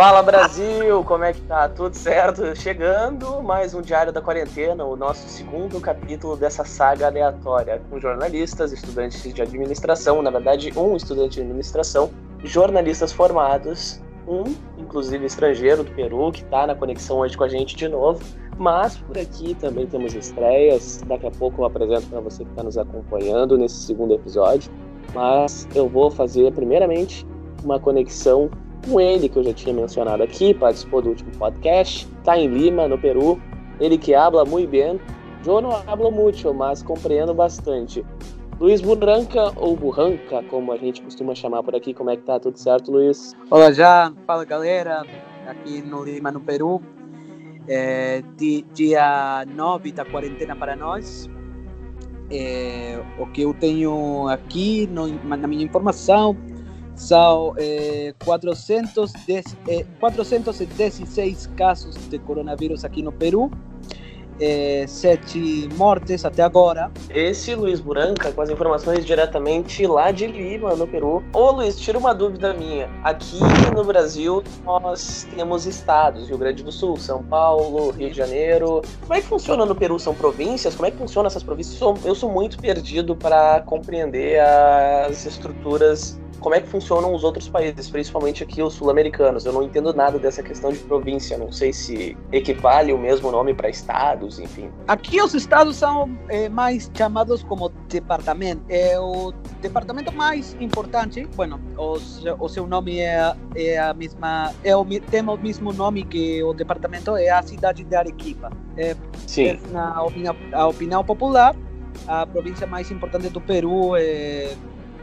Fala Brasil, como é que tá? Tudo certo? Chegando mais um Diário da Quarentena, o nosso segundo capítulo dessa saga aleatória, com jornalistas, estudantes de administração, na verdade, um estudante de administração, jornalistas formados, um, inclusive estrangeiro do Peru, que tá na conexão hoje com a gente de novo. Mas por aqui também temos estreias. Daqui a pouco eu apresento para você que está nos acompanhando nesse segundo episódio. Mas eu vou fazer, primeiramente, uma conexão com ele, que eu já tinha mencionado aqui, participou do último podcast, está em Lima, no Peru. Ele que habla muito bem. Eu não hablo muito, mas compreendo bastante. Luiz Burranca, ou Burranca, como a gente costuma chamar por aqui. Como é que tá? Tudo certo, Luiz? Olá, já. Fala, galera. Aqui no Lima, no Peru. É, dia 9 da quarentena para nós. É, o que eu tenho aqui no, na minha informação são é, 410, é, 416 casos de coronavírus aqui no Peru é, sete mortes até agora. Esse Luiz Buranca, com as informações diretamente lá de Lima, no Peru. Ô Luiz, tira uma dúvida minha. Aqui no Brasil, nós temos estados: Rio Grande do Sul, São Paulo, Rio de Janeiro. Como é que funciona no Peru? São províncias? Como é que funciona essas províncias? Eu sou muito perdido para compreender as estruturas como é que funcionam os outros países, principalmente aqui os sul-americanos. Eu não entendo nada dessa questão de província, não sei se equivale o mesmo nome para estados, enfim. Aqui os estados são é, mais chamados como departamento. É o departamento mais importante, bueno, os, o seu nome é, é a mesma, é o, tem o mesmo nome que o departamento, é a cidade de Arequipa. É, Sim. É, na opinião, a opinião popular, a província mais importante do Peru é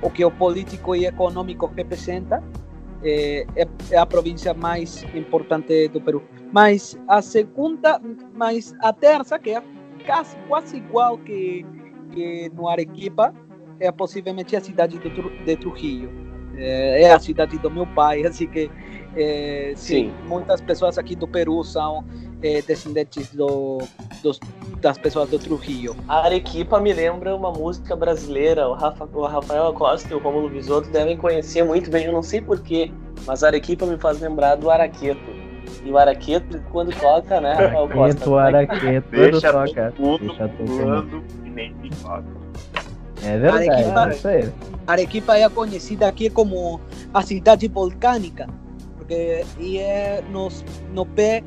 o que o político e econômico representa, é, é, a província mais importante do Peru. Mas a segunda, mas a terça, que é quase, quase igual que, que no Arequipa, é possivelmente a cidade de, de Trujillo. É, é a cidade do meu pai, assim que é, sim, sim, muitas pessoas aqui do Peru são é, descendentes do, dos, das pessoas do Trujillo. A Arequipa me lembra uma música brasileira. O, Rafa, o Rafael Acosta e o Romulo Bisotto devem conhecer muito bem, eu não sei porquê, mas a Arequipa me faz lembrar do Araqueto. E o Araqueto, quando toca, né, Rafael Costa? O Araqueto, deixa toca. Deixa todo e nem toca. É verdade, Arequipa, é isso aí. Arequipa é conhecida aqui como a cidade volcânica, porque e é nos, no pé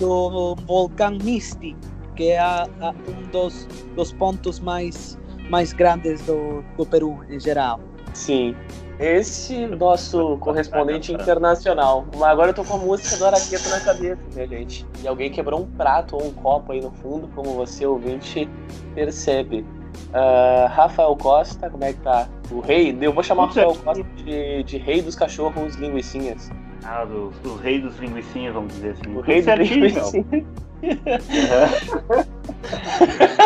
do vulcão Misti, que é a, a, um dos, dos pontos mais, mais grandes do, do Peru em geral. Sim. Esse nosso correspondente internacional. Agora eu tô com a música do Araqueto na cabeça, né, gente? E alguém quebrou um prato ou um copo aí no fundo, como você ouvinte percebe. Uh, Rafael Costa, como é que tá? O rei, eu vou chamar o Rafael Costa de, de rei dos cachorros linguicinhas. Ah, dos, dos reis dos linguicinhas, vamos dizer assim. O rei dos linguicinhas.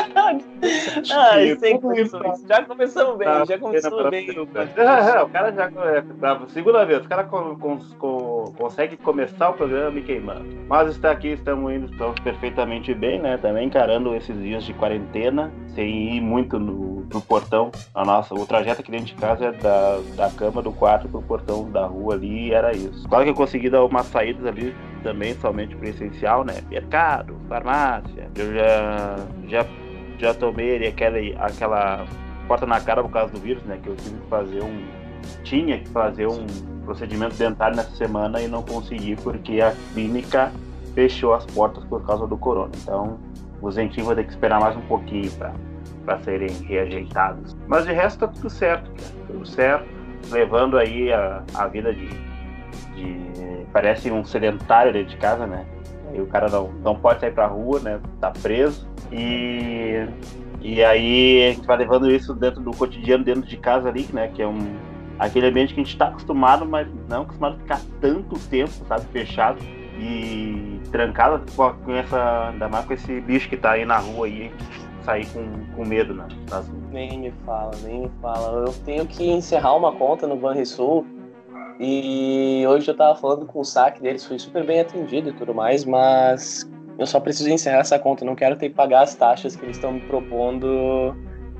ah, sem condições. Já começamos bem, tá, já começou bem. o cara já. É, segunda vez, o cara com, com, com, consegue começar o programa me queimando. Mas está aqui, estamos indo, estamos perfeitamente bem, né? Também encarando esses dias de quarentena, sem ir muito no, no portão. A nossa, o trajeto aqui dentro de casa é da, da cama do quarto pro portão da rua ali, e era isso. Claro que eu consegui dar umas saídas ali também, somente para essencial, né? Mercado, farmácia. Eu já, já, já tomei aquela, aquela porta na cara por causa do vírus, né? Que eu tive que fazer um. Tinha que fazer um procedimento dentário nessa semana e não consegui porque a clínica fechou as portas por causa do corona. Então, os dentinhos vão ter que esperar mais um pouquinho para serem reajeitados. Mas de resto tá tudo certo, cara. Tudo certo. Levando aí a, a vida de, de. Parece um sedentário dentro de casa, né? E o cara não, não pode sair pra rua, né? Tá preso. E, e aí a gente vai levando isso dentro do cotidiano, dentro de casa ali, né? Que é um, aquele ambiente que a gente tá acostumado, mas não acostumado a ficar tanto tempo, sabe? Fechado e trancado com essa. Ainda mais com esse bicho que tá aí na rua aí sair com, com medo né, nas Nem me fala, nem me fala. Eu tenho que encerrar uma conta no Banrisul e hoje eu tava falando com o saque deles, fui super bem atendido e tudo mais, mas eu só preciso encerrar essa conta, não quero ter que pagar as taxas que eles estão me propondo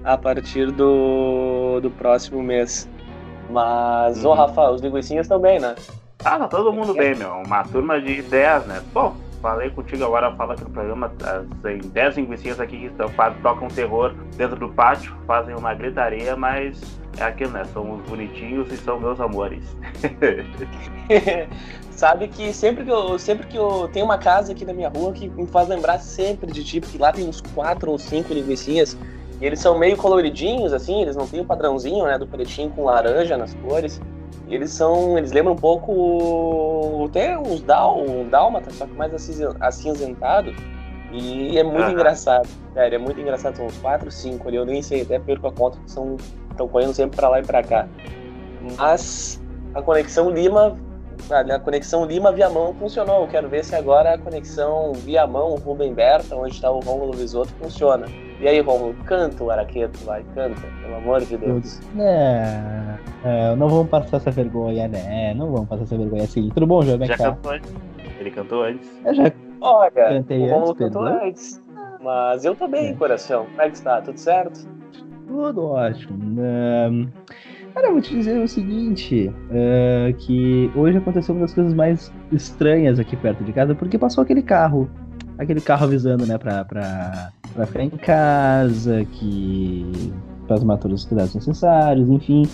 a partir do, do próximo mês. Mas, uhum. ô Rafa, os linguicinhas estão bem, né? Ah, tá todo mundo bem, meu. Uma turma de 10, né? Bom, falei contigo agora, fala aqui no programa, tem 10 linguicinhas aqui que estão, tocam terror dentro do pátio, fazem uma gritaria, mas é aquilo, né? São os bonitinhos e são meus amores. Sabe que sempre que eu sempre que eu tenho uma casa aqui na minha rua que me faz lembrar sempre de tipo que lá tem uns quatro ou cinco linguicinhas e eles são meio coloridinhos assim, eles não têm o padrãozinho, né, do pretinho com laranja nas cores. E eles são, eles lembram um pouco até uns dál, um dálmata, só que mais acinzentado. E é muito engraçado, sério, é muito engraçado. São uns quatro, cinco ali, eu nem sei, até perco a conta que são estão correndo sempre para lá e para cá. Mas a conexão Lima a conexão Lima-Viamão funcionou. Eu quero ver se agora a conexão Viamão-Rubem Berta, onde está o Rômulo Visoto, funciona. E aí, Rômulo, canta o Araqueto, vai, canta, pelo amor de Deus. É, é, não vamos passar essa vergonha, né? Não vamos passar essa vergonha assim. Tudo bom, João? Já cantou antes. Ele cantou antes. Eu já Olha, cantei o Rômulo antes, cantou Pedro. antes. Mas eu tô bem, É. coração. Como é que está? Tudo certo? Tudo ótimo. Ahn, Cara, eu vou te dizer o seguinte, ah, que hoje aconteceu uma das coisas mais estranhas aqui perto de casa, porque passou aquele carro, aquele carro avisando, né, pra, pra, pra ficar em casa, que pra tomar todos os cuidados necessários, enfim.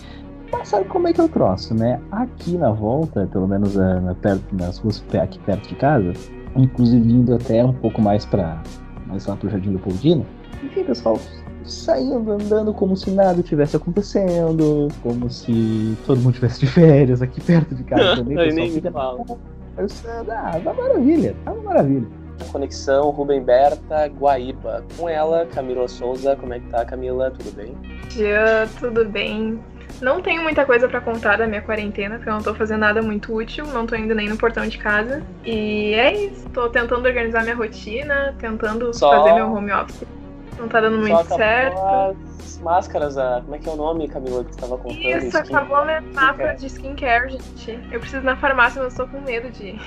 Mas sabe como é que é o troço, né? Aqui na volta, pelo menos ah, na- perto, nas ruas aqui perto de casa, inclusive indo até um pouco mais pra mais lá pro Jardim do Poldino, enfim, pessoal, saindo, andando como se nada tivesse acontecendo, como se todo mundo tivesse de férias aqui perto de casa também. Aí pessoal nem ah, tá maravilha, tá uma maravilha. Conexão Rubem Berta, Guaíba. Com ela, Camila Souza. Como é que tá, Camila? Tudo bem? dia, tudo bem? Não tenho muita coisa pra contar da minha quarentena, porque eu não tô fazendo nada muito útil, não tô indo nem no portão de casa. E é isso, tô tentando organizar minha rotina, tentando Só- fazer meu home office. Não tá dando muito Só certo. as máscaras, a... como é que é o nome, Camila, que você tava contando? Isso, Skin- acabou minha skincare. de skincare, gente. Eu preciso ir na farmácia, mas eu tô com medo de.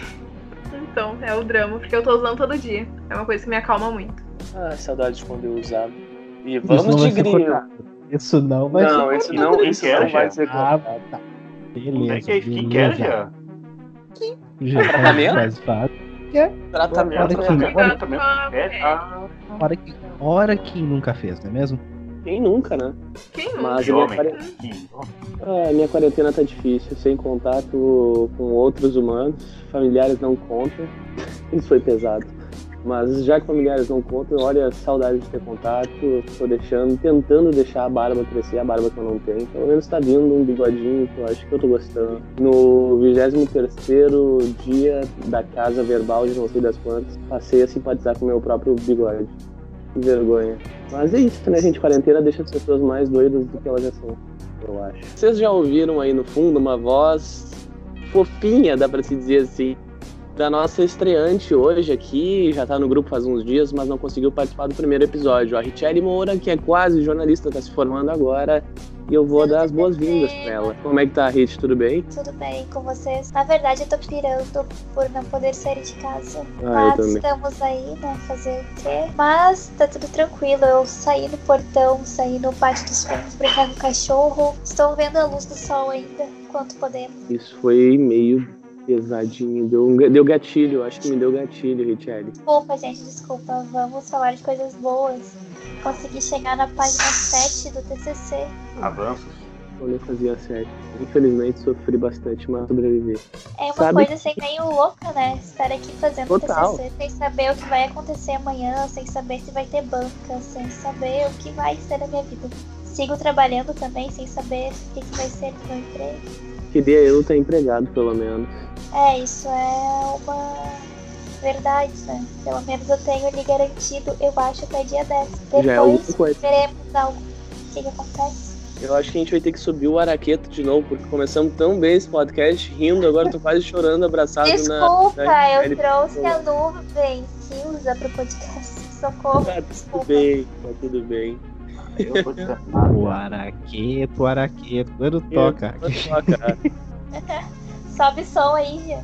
Então, é o drama, porque eu tô usando todo dia. É uma coisa que me acalma muito. Ah, saudade de quando eu usava. E vamos de grilo. Isso não vai Não, ser isso não, isso não vai já? ser Ah, tá. Como Beleza. é que é? Quem beleza. quer já? Já Tratamento? faz. Tratamento é- Tratamento ah, Hora que, hora que nunca fez, não é mesmo? Quem nunca, né? Quem nunca? Mas minha, ah, minha quarentena tá difícil, sem contato com outros humanos, familiares não contam. Isso foi pesado. Mas já que familiares não contam, olha, saudade de ter contato, tô deixando, tentando deixar a barba crescer, a barba que eu não tenho. Pelo menos tá vindo um bigodinho que eu acho que eu tô gostando. No 23 dia da casa verbal de não sei das quantas, passei a simpatizar com o meu próprio bigode. Que vergonha. Mas é isso, né, gente? Quarentena deixa as pessoas mais doidas do que elas já são, eu acho. Vocês já ouviram aí no fundo uma voz fofinha, dá pra se dizer assim, da nossa estreante hoje aqui, já tá no grupo faz uns dias, mas não conseguiu participar do primeiro episódio. A Richelle Moura, que é quase jornalista, tá se formando agora, e eu vou Tudo dar as boas-vindas pra bem. ela. Como é que tá, Rich? Tudo bem? Tudo bem com vocês? Na verdade, eu tô pirando por não poder sair de casa. Ah, Mas estamos aí, né? Fazer o quê? Mas tá tudo tranquilo. Eu saí no portão, saí no pátio dos fundos, brincar com o cachorro. Estou vendo a luz do sol ainda, enquanto podemos. Isso foi meio pesadinho, deu, um, deu gatilho, acho que me deu gatilho, Richelle. Desculpa, gente, desculpa. Vamos falar de coisas boas. Consegui chegar na página 7 do TCC. Avanços. Quando eu fazia sete. Infelizmente sofri bastante, mas sobrevivi. É uma Sabe coisa assim meio louca, né? Estar aqui fazendo Total. TCC sem saber o que vai acontecer amanhã, sem saber se vai ter banca, sem saber o que vai ser a minha vida. Sigo trabalhando também sem saber o que, que vai ser do meu emprego. Queria eu estar empregado, pelo menos. É, isso é uma verdade, né? Pelo menos eu tenho ali garantido, eu acho, até dia 10. Já é alguma Depois coisa. veremos algo. O que, que acontece? Eu acho que a gente vai ter que subir o Araqueto de novo, porque começamos tão bem esse podcast, rindo, agora tô quase chorando, abraçado Desculpa, na eu Ele- trouxe a nuvem que usa pro podcast. Socorro. na. Tá tudo bem, tá tudo bem. Eu vou dizer. O araqueto, o araqueto, quando toca. Toca. Sobe som aí, Gia.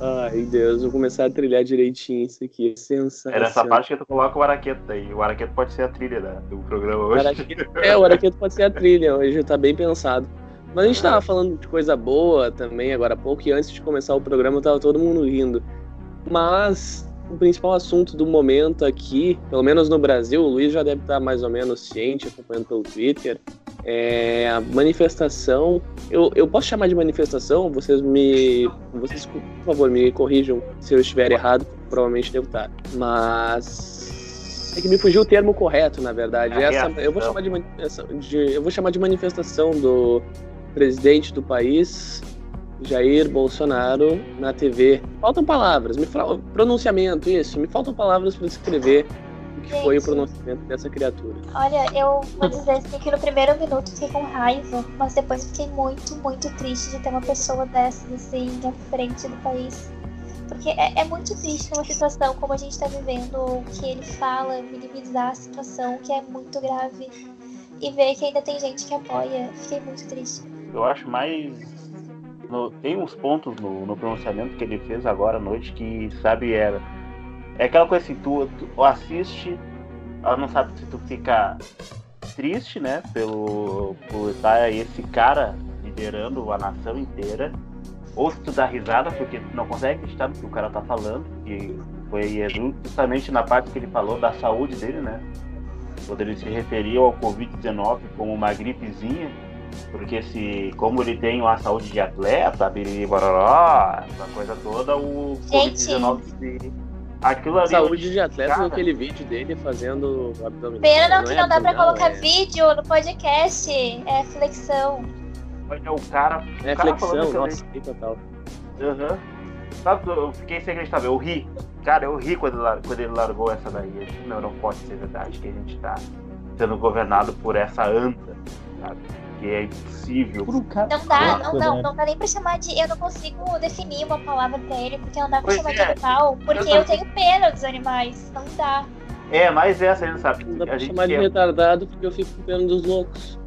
Ai, Deus, vou começar a trilhar direitinho isso aqui. Sensacional. É nessa parte que tu coloca o Araqueto aí. O Araqueto pode ser a trilha né, do programa O hoje. Araqueto- É, o Araqueto pode ser a trilha, hoje tá bem pensado. Mas a gente tava falando de coisa boa também agora há pouco, e antes de começar o programa tava todo mundo rindo. Mas o principal assunto do momento aqui, pelo menos no Brasil, o Luiz já deve estar mais ou menos ciente, acompanhando pelo Twitter, é a manifestação. Eu, eu posso chamar de manifestação? Vocês me. Vocês, por favor, me corrijam se eu estiver errado, provavelmente devo estar. Mas. É que me fugiu o termo correto, na verdade. Essa, eu, vou chamar de, de, eu vou chamar de manifestação do presidente do país, Jair Bolsonaro, na TV. Faltam palavras, me fala, pronunciamento, isso. Me faltam palavras para descrever o que Gente, foi o pronunciamento dessa criatura. Olha, eu vou dizer assim que no primeiro minuto fiquei com raiva, mas depois fiquei muito, muito triste de ter uma pessoa dessas assim à frente do país. Porque é, é muito triste uma situação como a gente está vivendo, o que ele fala, minimizar a situação, que é muito grave, e ver que ainda tem gente que apoia. Fiquei muito triste. Eu acho mais. No, tem uns pontos no, no, pronunciamento que ele fez agora à noite que, sabe, era. É aquela coisa assim, tu, tu assiste, ela não sabe se tu fica triste, né, pelo, por estar esse cara liderando a nação inteira, ou se tu dá risada porque tu não consegue acreditar no que o cara tá falando, que foi justamente na parte que ele falou da saúde dele, né, quando ele se referia ao Covid-19 como uma gripezinha, porque se, como ele tem uma saúde de atleta, barará, essa coisa toda, o Covid-19 aquilo ali. Saúde de atleta cara, naquele vídeo dele fazendo abdominal. Pena não, que não, é dá pra colocar é... vídeo no podcast. É flexão. Olha, o cara. É cara flexão, nossa, que total. Aham. Uhum. Sabe, eu fiquei sem acreditar, eu ri. Cara, eu ri quando, quando ele largou essa daí. Eu disse, não, não pode ser verdade que a gente tá sendo governado por essa anta, sabe? Que é impossível. Não dá, não, não, não dá nem pra chamar de. Eu não consigo definir uma palavra pra ele, porque não dá pra pois chamar é. de animal, porque eu, eu tenho pena dos animais. Não dá. É, mas essa ele sabe. Não dá pra chamar de retardado porque eu fico com pena dos loucos.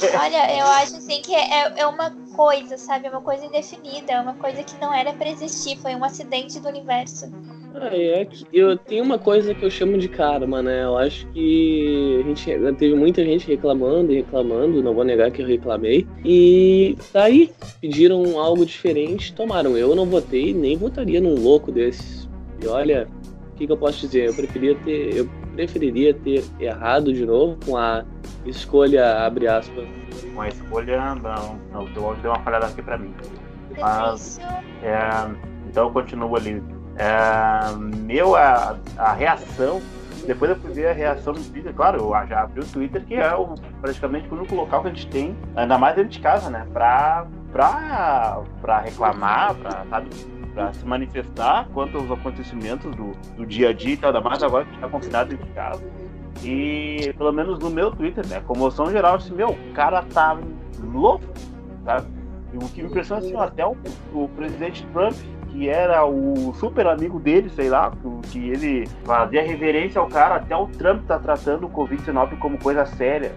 Olha, eu acho assim que é, é uma coisa, sabe? É uma coisa indefinida, é uma coisa que não era pra existir, foi um acidente do universo. Ah, é que eu tenho uma coisa que eu chamo de karma, né? Eu acho que a gente teve muita gente reclamando e reclamando, não vou negar que eu reclamei. E tá aí, pediram algo diferente, tomaram. Eu não votei, nem votaria num louco desses. E olha, o que, que eu posso dizer? Eu preferia ter, eu preferiria ter errado de novo com a escolha, abre aspas. Com a escolha, não, não, deu uma falhada aqui pra mim. Mas, é, então eu continuo ali é, meu, a, a reação, depois eu fui ver a reação no Twitter, claro, eu já abri o Twitter, que é o, praticamente o único local que a gente tem, ainda mais dentro de casa, né? Pra, pra, pra reclamar, pra, sabe, pra se manifestar quanto aos acontecimentos do, do dia a dia e tal, ainda mais agora que a gente tá confinado dentro de casa. E pelo menos no meu Twitter, né? Comoção geral, assim, meu, o cara tá louco, sabe? E o que me impressiona assim, até o, o presidente Trump que era o super amigo dele, sei lá, que ele fazia reverência ao cara, até o Trump tá tratando o Covid-19 como coisa séria.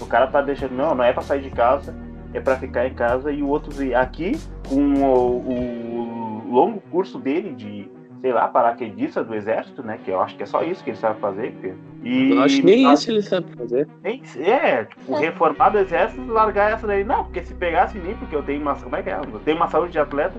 O cara tá deixando, não, não é pra sair de casa, é para ficar em casa, e o outro aqui, com o, o longo curso dele de, sei lá, paraquedista do exército, né? Que eu acho que é só isso que ele sabe fazer. E, eu acho que nem isso ele sabe fazer. É, tipo, reformar do exército largar essa daí. Não, porque se pegasse em mim, porque eu tenho uma. Como é que é? Eu tenho uma saúde de atleta,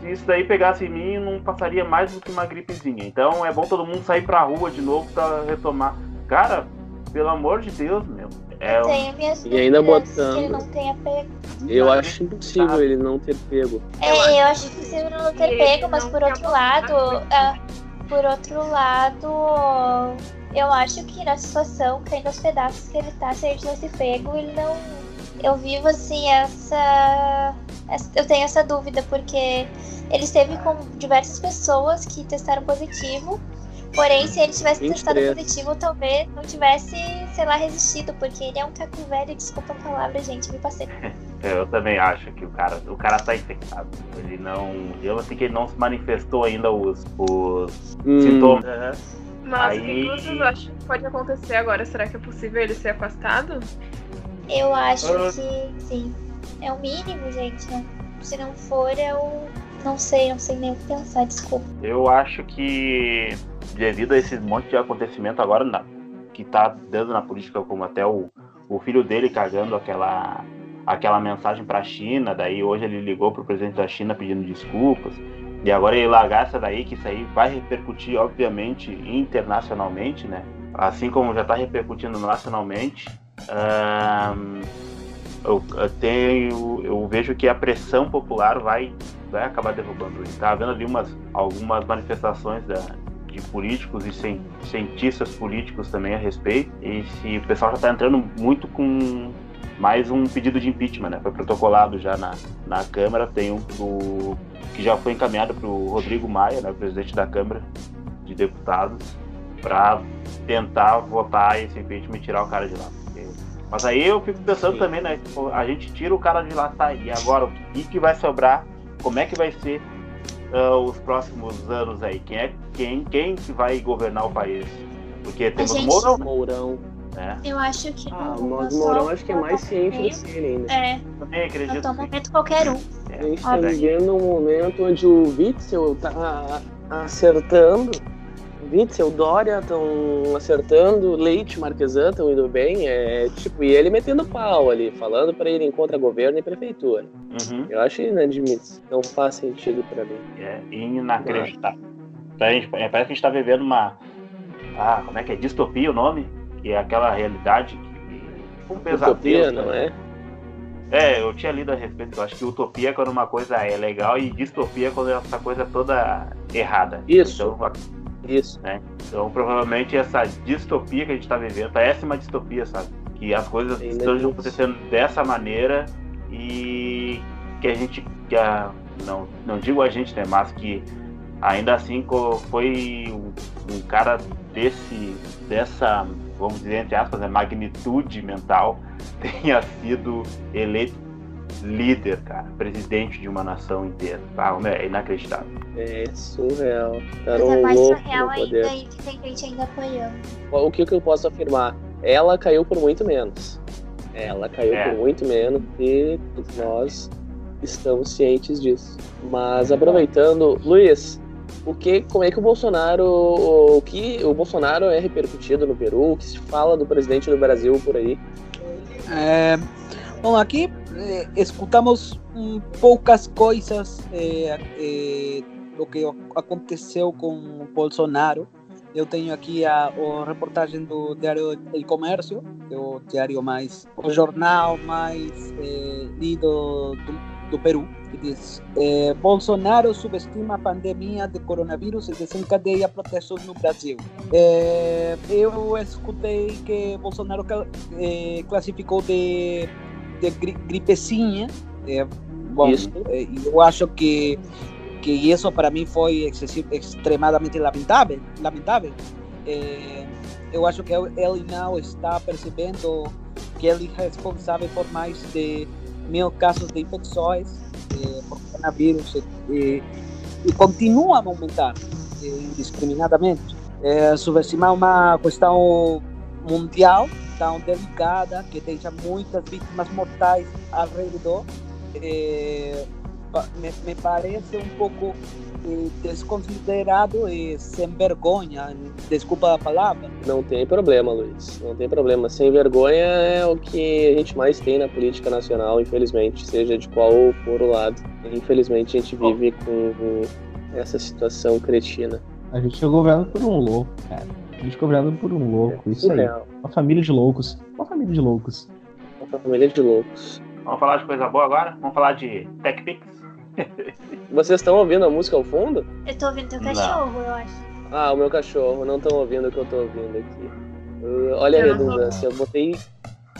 se isso daí pegasse em mim, não passaria mais do que uma gripezinha. Então é bom todo mundo sair pra rua de novo pra retomar. Cara, pelo amor de Deus, meu. É um... E ainda botando. ele não tenha pego. Eu acho impossível ele não ter pego. É, eu acho impossível ele não ter pego, mas por outro lado. Uh, por outro lado. Eu acho que na situação, caindo aos pedaços que ele tá, se ele tivesse pego, ele não. Eu vivo assim essa. Eu tenho essa dúvida, porque ele esteve com diversas pessoas que testaram positivo. Porém, se ele tivesse 23. testado positivo, talvez não tivesse, sei lá, resistido, porque ele é um caco velho, desculpa a palavra, gente, me passei. Eu também acho que o cara, o cara tá infectado. Ele não. Eu sei que ele não se manifestou ainda os, os hum. sintomas. Mas Aí... o que vocês acham que pode acontecer agora? Será que é possível ele ser afastado? Eu acho uh... que sim. É o mínimo, gente. Né? Se não for, o não sei, não sei nem o que pensar, desculpa. Eu acho que devido a esse monte de acontecimento agora na, que tá dando na política, como até o, o filho dele cagando aquela aquela mensagem para a China, daí hoje ele ligou para o presidente da China pedindo desculpas, e agora ele largar essa daí, que isso aí vai repercutir, obviamente, internacionalmente, né? Assim como já está repercutindo nacionalmente. Eu, eu, tenho, eu vejo que a pressão popular vai, vai acabar derrubando ele. Tá vendo ali umas, algumas manifestações da, de políticos e cientistas políticos também a respeito. E se o pessoal já está entrando muito com mais um pedido de impeachment, né? Foi protocolado já na, na Câmara, tem um que já foi encaminhado para o Rodrigo Maia, né, presidente da Câmara de Deputados, para tentar votar esse impeachment e tirar o cara de lá. Mas aí eu fico pensando Sim. também, né? Tipo, a gente tira o cara de lá, tá? E agora o que, que vai sobrar? Como é que vai ser uh, os próximos anos aí? Quem é quem, quem que vai governar o país? Porque temos gente... Mourão. Mourão. É. Eu acho que. Ah, o Mourão acho que é mais ciente do que ele ainda. É. Também acredito. No momento qualquer um. É. A gente tá vivendo um momento onde o Witzel tá acertando. Witzel, Dória estão acertando, Leite, Marquesan estão indo bem, é tipo, e ele metendo pau ali, falando para ir em contra governo e prefeitura. Uhum. Eu acho inadmissível, não faz sentido para mim. É inacreditável. Então, gente, parece que a gente tá vivendo uma. Ah, como é que é? Distopia o nome? que é aquela realidade que tipo um pesadelo. Utopia, não é? É, eu tinha lido a respeito. Eu acho que utopia é quando uma coisa é legal e distopia é quando essa coisa é toda errada. Isso. Então, isso. Né? Então, provavelmente, essa distopia que a gente está vivendo, parece uma distopia, sabe? Que as coisas Sim, estão acontecendo dessa maneira e que a gente, que a, não, não digo a gente, né? Mas que ainda assim foi um, um cara desse, dessa vamos dizer, entre aspas, né, magnitude mental, tenha sido eleito líder, cara, presidente de uma nação inteira. Ah, é inacreditável. É surreal. Cara, Mas é mais surreal ainda e que tem gente ainda apoiando. O que, que eu posso afirmar? Ela caiu por muito menos. Ela caiu é. por muito menos e nós estamos cientes disso. Mas aproveitando, Luiz, o que, como é que o Bolsonaro, o, que o Bolsonaro é repercutido no Peru, o que se fala do presidente do Brasil por aí? É, bom, aqui eh, escutamos um, poucas coisas eh, eh, do que aconteceu com Bolsonaro. Eu tenho aqui a, a reportagem do Diário El Comércio, é o diário mais, o jornal mais eh, lido do, do Peru, que diz: eh, Bolsonaro subestima a pandemia de coronavírus e desencadeia protestos no Brasil. Eh, eu escutei que Bolsonaro eh, classificou de, de gri gripecinha. bom, isso. eu acho que que isso para mim foi extremadamente lamentável. lamentável. eu acho que ele não está percebendo que ele é responsável por mais de mil casos de infecções eh, por coronavírus e, e continuam a aumentar eh, indiscriminadamente. É, subestimar uma questão mundial tão delicada que deixa muitas vítimas mortais ao redor é, me, me, parece um pouco eh, desconsiderado e sem vergonha. Desculpa a palavra. Não tem problema, Luiz. Não tem problema. Sem vergonha é o que a gente mais tem na política nacional, infelizmente, seja de qual for o lado. Infelizmente, a gente vive com, com essa situação cretina. A gente é governado por um louco, cara. Governado por um louco. É, isso aí. Uma família de loucos. Uma família de loucos. Uma família de loucos. Vamos falar de coisa boa agora? Vamos falar de TechPix? Vocês estão ouvindo a música ao fundo? Eu tô ouvindo teu cachorro, não. eu acho. Ah, o meu cachorro, não estão ouvindo o que eu tô ouvindo aqui. Uh, olha eu a redundância, eu botei.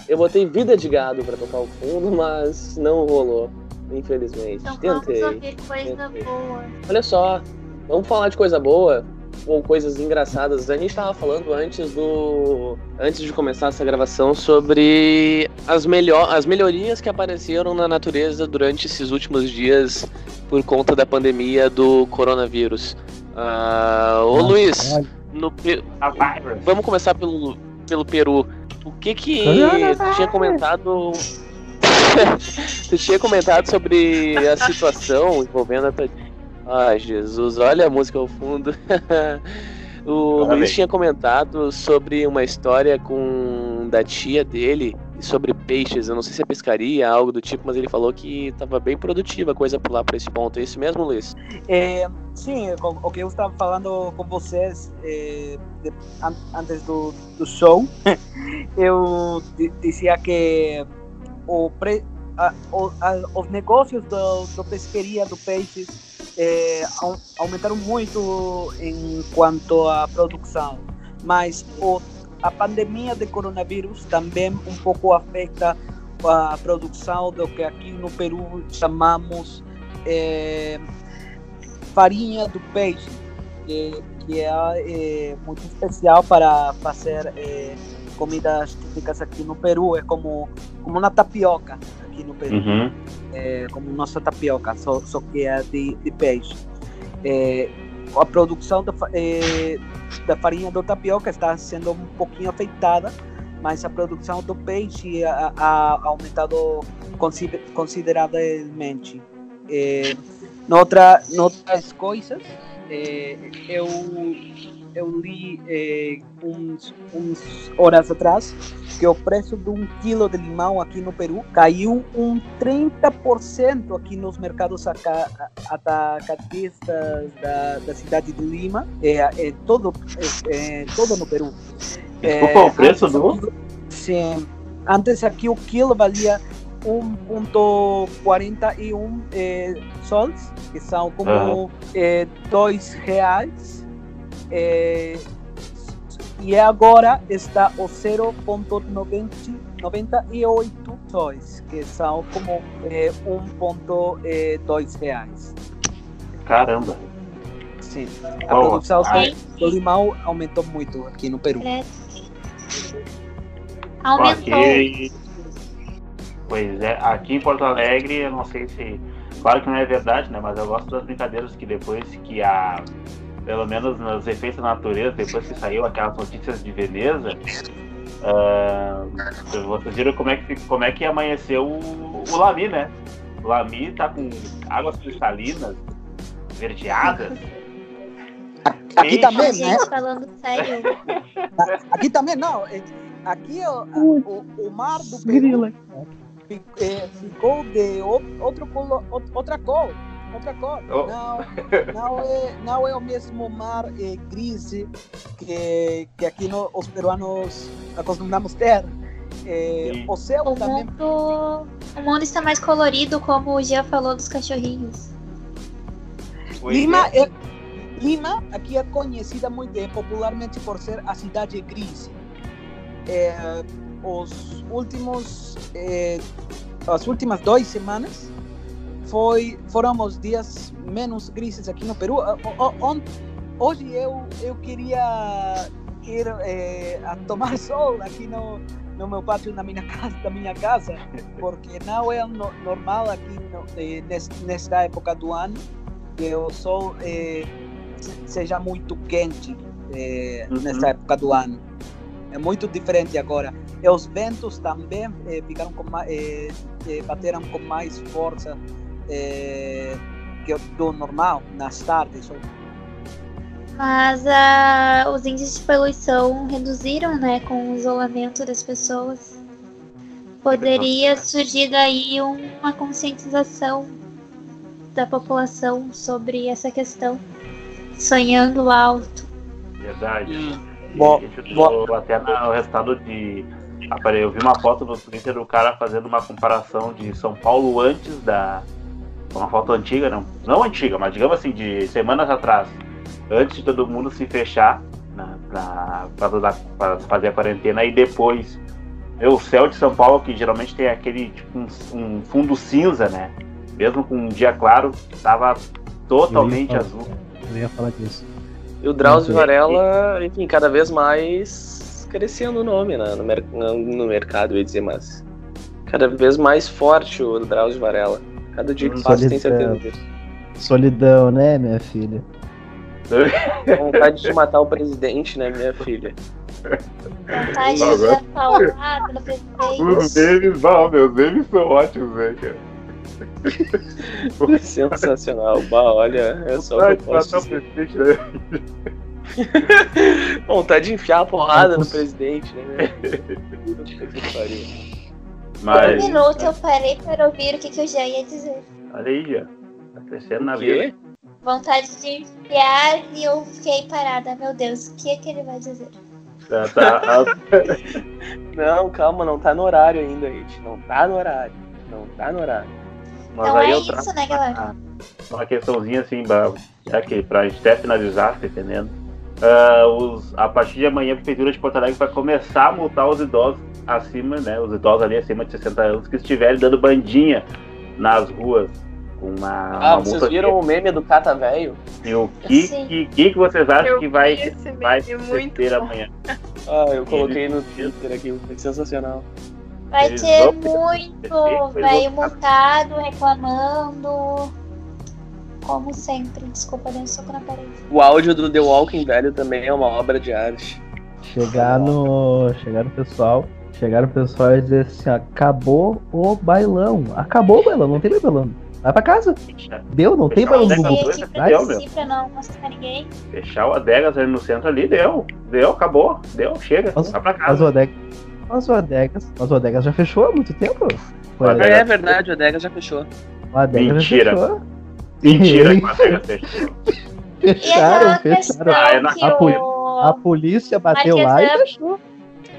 Eu botei vida de gado pra tocar o fundo, mas não rolou. Infelizmente. Então Tentei. vamos ouvir coisa Tentei. boa. Olha só, vamos falar de coisa boa ou coisas engraçadas. A gente estava falando antes do antes de começar essa gravação sobre as melhor as melhorias que apareceram na natureza durante esses últimos dias por conta da pandemia do coronavírus. Uh, ô Luiz, no vamos começar pelo pelo Peru. O que que tu tinha comentado tu tinha comentado sobre a situação envolvendo a Ai, Jesus, olha a música ao fundo. o Luiz tinha comentado sobre uma história com da tia dele sobre peixes. Eu não sei se é pescaria, algo do tipo, mas ele falou que estava bem produtiva a coisa por lá para esse ponto. É isso mesmo, Luiz? É, sim, o que eu estava falando com vocês é, de, antes do, do show, eu dizia que o pre, a, o, a, os negócios do, do pesqueria do peixes é, aumentaram muito em quanto à produção, mas o a pandemia de coronavírus também um pouco afeta a produção do que aqui no Peru chamamos é, farinha do peixe, que, que é, é, muito especial para fazer comidas típicas aqui no Peru. É como, como uma tapioca aqui no Peru, uhum. é, como nossa tapioca, só, só que é de, de peixe. É, a produção da, é, da farinha do tapioca está sendo um pouquinho afetada, mas a produção do peixe ha aumentado consideravelmente. É, noutra, noutras coisas, é, eu eu li é, uns, uns horas atrás que o preço de um quilo de limão aqui no Peru caiu um 30% aqui nos mercados atacadistas da, da cidade de Lima, é, é todo, é, é todo no Peru. Desculpa, o preço do? Sim, antes aqui o quilo valia 1,41 é, sols, que são como uhum. é, dois reais é, e agora está o 0,98 sóis, que são como é, 1,2 é, reais. Caramba! Sim, a oh, produção ai. do limão aumentou muito aqui no Peru. Aumentou. Aqui, pois é, aqui em Porto Alegre, eu não sei se. Claro que não é verdade, né? Mas eu gosto das brincadeiras que depois que a pelo menos nos efeitos da natureza, depois que saiu aquelas notícias de Veneza, uh, vocês viram como é que, como é que amanheceu o, o Lami, né? O Lami tá com águas cristalinas, verdeadas. Aqui também, né? Falando sério. Aqui também, não. É, aqui o, o, o mar do Peru é, ficou de outro, outra cor outra cor. Oh. Não, não, é, não é o mesmo mar é, gris que, que aqui no, os peruanos acostumamos ter. É, o céu o também. Mundo, o mundo está mais colorido, como o Gia falou dos cachorrinhos. Lima é, Lima aqui é conhecida muito é, popularmente por ser a cidade gris. É, os últimos, é, as últimas duas semanas foi foram os dias menos grises aqui no Peru. Hoje eu eu queria ir é, a tomar sol aqui no no meu pátio na minha casa da minha casa porque não é no, normal aqui no, eh, nesta época do ano que o sol eh, seja muito quente uhum. nesta época do ano é muito diferente agora e os ventos também ficaram com bateram com mais força é, que do normal nas tardes. Mas uh, os índices de poluição reduziram, né, com o isolamento das pessoas. Poderia surgir daí uma conscientização da população sobre essa questão, sonhando alto. Verdade. Hum. Bom, bom. até no resultado de eu vi uma foto no Twitter do cara fazendo uma comparação de São Paulo antes da, uma foto antiga, não, não antiga, mas digamos assim, de semanas atrás, antes de todo mundo se fechar para fazer a quarentena e depois o céu de São Paulo, que geralmente tem aquele tipo, um, um fundo cinza, né? Mesmo com um dia claro, estava totalmente eu azul. Eu ia falar disso. E o Drauzio Varela, enfim, cada vez mais crescendo o nome né, no, mer no mercado, eu ia dizer, mas cada vez mais forte o Drauzio Varela. Cada dia que passa tem certeza disso. Solidão, né, minha filha? Vontade de matar o presidente, né, minha filha? Vontade de dar paulada no presidente. Os memes, não, meus memes são ótimos, velho, cara. Sensacional. Bah, olha, é só o que eu posso dizer. Né? Vontade de enfiar a porrada no presidente, né? que pariu. Mas, Um minuto eu parei para ouvir o que, que eu já ia dizer. olha aí, já. Tá crescendo na vida. Vontade de enfiar e eu fiquei parada. Meu Deus, o que é que ele vai dizer? Tá, tá, Não, calma, não tá no horário ainda, gente. Não tá no horário. Não tá no horário. mas Então aí é eu isso, né, galera? uma questãozinha assim, ba- já que pra gente até finalizar, tá entendendo? Ah, os, a partir de amanhã, a Prefeitura de Porto Alegre vai começar a multar os idosos acima, né? Os idosos ali acima de 60 anos que estiverem dando bandinha nas ruas com uma, Ah, uma vocês multa. viram o meme do Cata Velho? E o que, que, que, que vocês acham Eu que vai, vai ter bom. amanhã? Ah, eu coloquei no Twitter aqui, foi sensacional. Vai Eles ter vão- muito eles velho multado, reclamando. Como sempre. Desculpa, dei um soco na parede. O áudio do The Walking Velho também é uma obra de arte. Chegar no. Chegar no pessoal. Chegar no pessoal e dizer assim, acabou o bailão. Acabou o bailão, não tem mais bailão. Vai pra casa. Deu, não tem Fechar bailão o é pra fiel, descer pra não ninguém. Fechar o Adegas ali no centro ali, deu. Deu, acabou. Deu, chega. Mas- Vai pra Mas casa. o Adegas. Mas o Adegas. Mas o Adegas já fechou há muito tempo. Foi, O o Adegas- É verdade, o Adega já fechou. Adegas Mentira. já fechou. Mentira que fechou. E Fecharam, fecharam. Ah, é a poli- o A polícia bateu lá e fechou.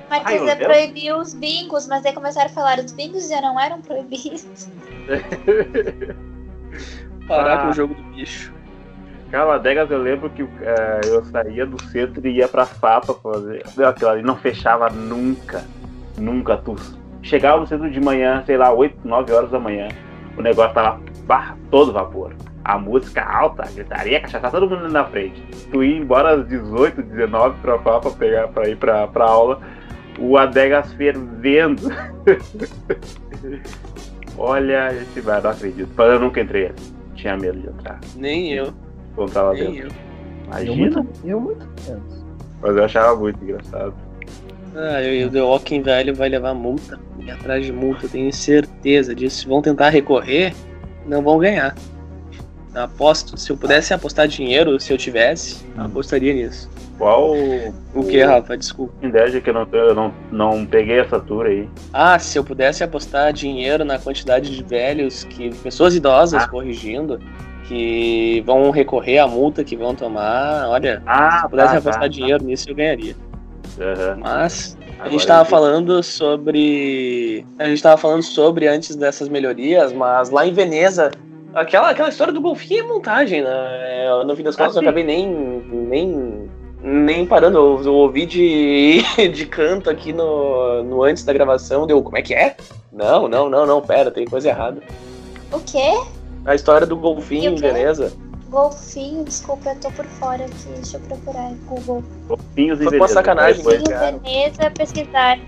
Ai, Marquesa Deus. proibiu os bingos, mas aí começaram a falar os bingos já não eram proibidos. Parar Ah. com o jogo do bicho. Cara, o Adegas eu lembro que eh, eu saía do centro e ia pra Fapa fazer. Aquilo ali não fechava nunca. Nunca. Tu chegava no centro de manhã, sei lá, 8, 9 horas da manhã. O negócio tava bah, todo vapor. A música alta, a gritaria, a cachaça, todo mundo na frente. Tu ia embora às 18, 19 pra Fapa pegar, pra ir pra, pra aula. O Adegas fervendo. Olha, esse bar, não acredito. Mas eu nunca entrei. Tinha medo de entrar. Nem eu, Quando tava nem dentro. eu. Eu Imagina. muito, eu muito menos. Mas eu achava muito engraçado. Ah, eu e o The Walking Velho vai levar multa. E atrás de multa, eu tenho certeza disso. Se vão tentar recorrer, não vão ganhar. Aposto, se eu pudesse apostar dinheiro, se eu tivesse, apostaria nisso. Qual O que, Rafa? Desculpa. inveja que eu não, eu não, não peguei essa tour aí? Ah, se eu pudesse apostar dinheiro na quantidade de velhos que. pessoas idosas Ah. corrigindo, que vão recorrer à multa que vão tomar, olha, Ah, se eu pudesse tá, apostar tá, dinheiro nisso, eu ganharia. tá. Aham. Mas a Agora gente tava eu vi. falando sobre. A gente tava falando sobre antes dessas melhorias, mas lá em Veneza. Aquela, aquela história do golfinho é montagem, né? É, No fim das Ah, contas, eu sim. acabei nem, nem, nem parando. Eu, eu ouvi de, de canto aqui no, no antes da gravação. Deu, como é que é? Não, não, não, não, pera, tem coisa errada. O quê? A história do golfinho em? Veneza. Golfinho, desculpa, eu tô por fora aqui. Deixa eu procurar no Google. Golfinhos e Foi uma Veneza. sacanagem. Veneza, pesquisar.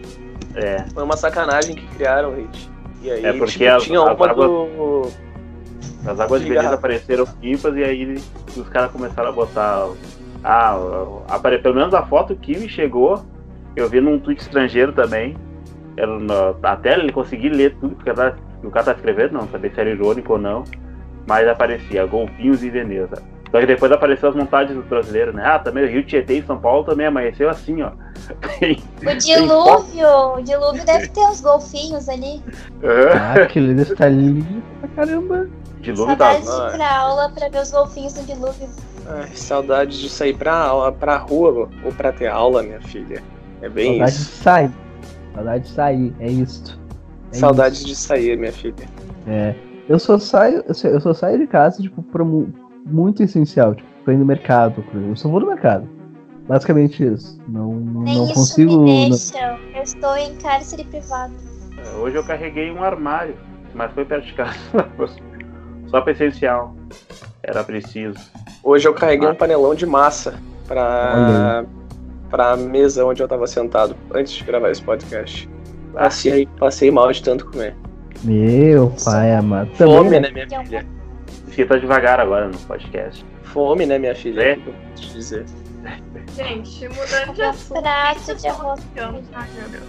É, Foi uma sacanagem que criaram, Hit. E aí, É porque tipo, as- tinha as uma águas- do. As águas de Veneza apareceram limpas e aí os caras começaram a botar. Ah, apare... pelo menos a foto que me chegou, eu vi num tweet estrangeiro também. Era na... Até ele conseguir ler tudo que o cara o cara tá escrevendo, não sabia se era irônico ou não. Mas aparecia Golfinhos e Veneza. Só que depois apareceu as montagens dos brasileiros, né? Ah, também o Rio Tietê e São Paulo também amanheceu assim, ó. O dilúvio, o dilúvio deve ter uns golfinhos ali. Ah, aquele ali está lindo pra caramba. Dilúvio tá Saudades de ir pra aula pra ver os golfinhos no dilúvio. Ai, saudade de sair pra aula, pra rua ou pra ter aula, minha filha. É bem Saudade de isso. sair. Saudade de sair, é isto. É Saudade de sair, minha filha. isso. É. Eu só saio, eu só, saio de casa, tipo, pra mu- muito essencial, tipo, pra ir no mercado. Eu só vou no mercado. Basicamente isso. Não, não, Nem não isso consigo. me não- deixa. Eu estou em cárcere privado. Hoje eu carreguei um armário, mas foi perto de casa. Só para essencial. Era preciso. Hoje eu carreguei Ah. um panelão de massa pra, pra mesa onde eu tava sentado antes de gravar esse podcast. Ah, Passei, passei mal de tanto comer. Meu pai amado. Fome, Também, né, minha um filha? Fiquei tá devagar agora no podcast. Fome, né, minha filha? É? O que eu posso te dizer? Gente, mudando de Um assunto. prato de arroz. Meu Deus.